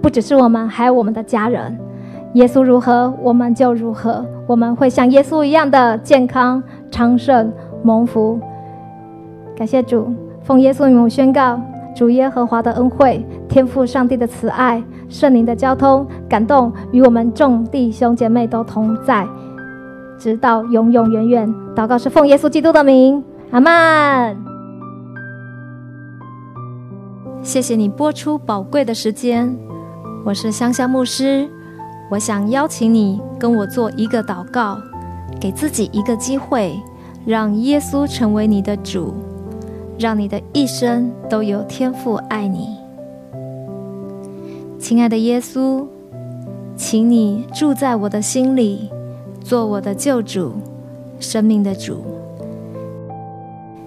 不只是我们，还有我们的家人。耶稣如何，我们就如何。我们会像耶稣一样的健康、昌盛、蒙福。感谢主，奉耶稣名宣告：主耶和华的恩惠、天赋上帝的慈爱、圣灵的交通、感动，与我们众弟兄姐妹都同在，直到永永远远。祷告是奉耶稣基督的名，阿门。谢谢你播出宝贵的时间，我是香香牧师。我想邀请你跟我做一个祷告，给自己一个机会，让耶稣成为你的主，让你的一生都有天赋爱你。亲爱的耶稣，请你住在我的心里，做我的救主，生命的主。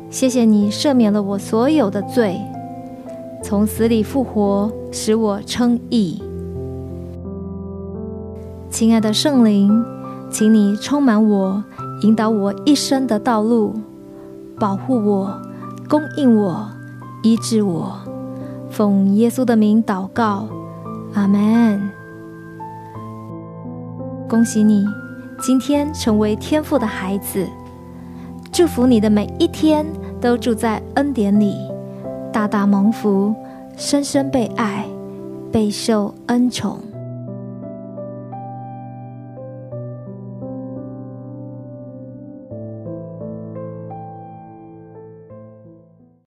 谢谢你赦免了我所有的罪，从死里复活，使我称义。亲爱的圣灵，请你充满我，引导我一生的道路，保护我，供应我，医治我。奉耶稣的名祷告，阿门。恭喜你，今天成为天父的孩子。祝福你的每一天都住在恩典里，大大蒙福，深深被爱，备受恩宠。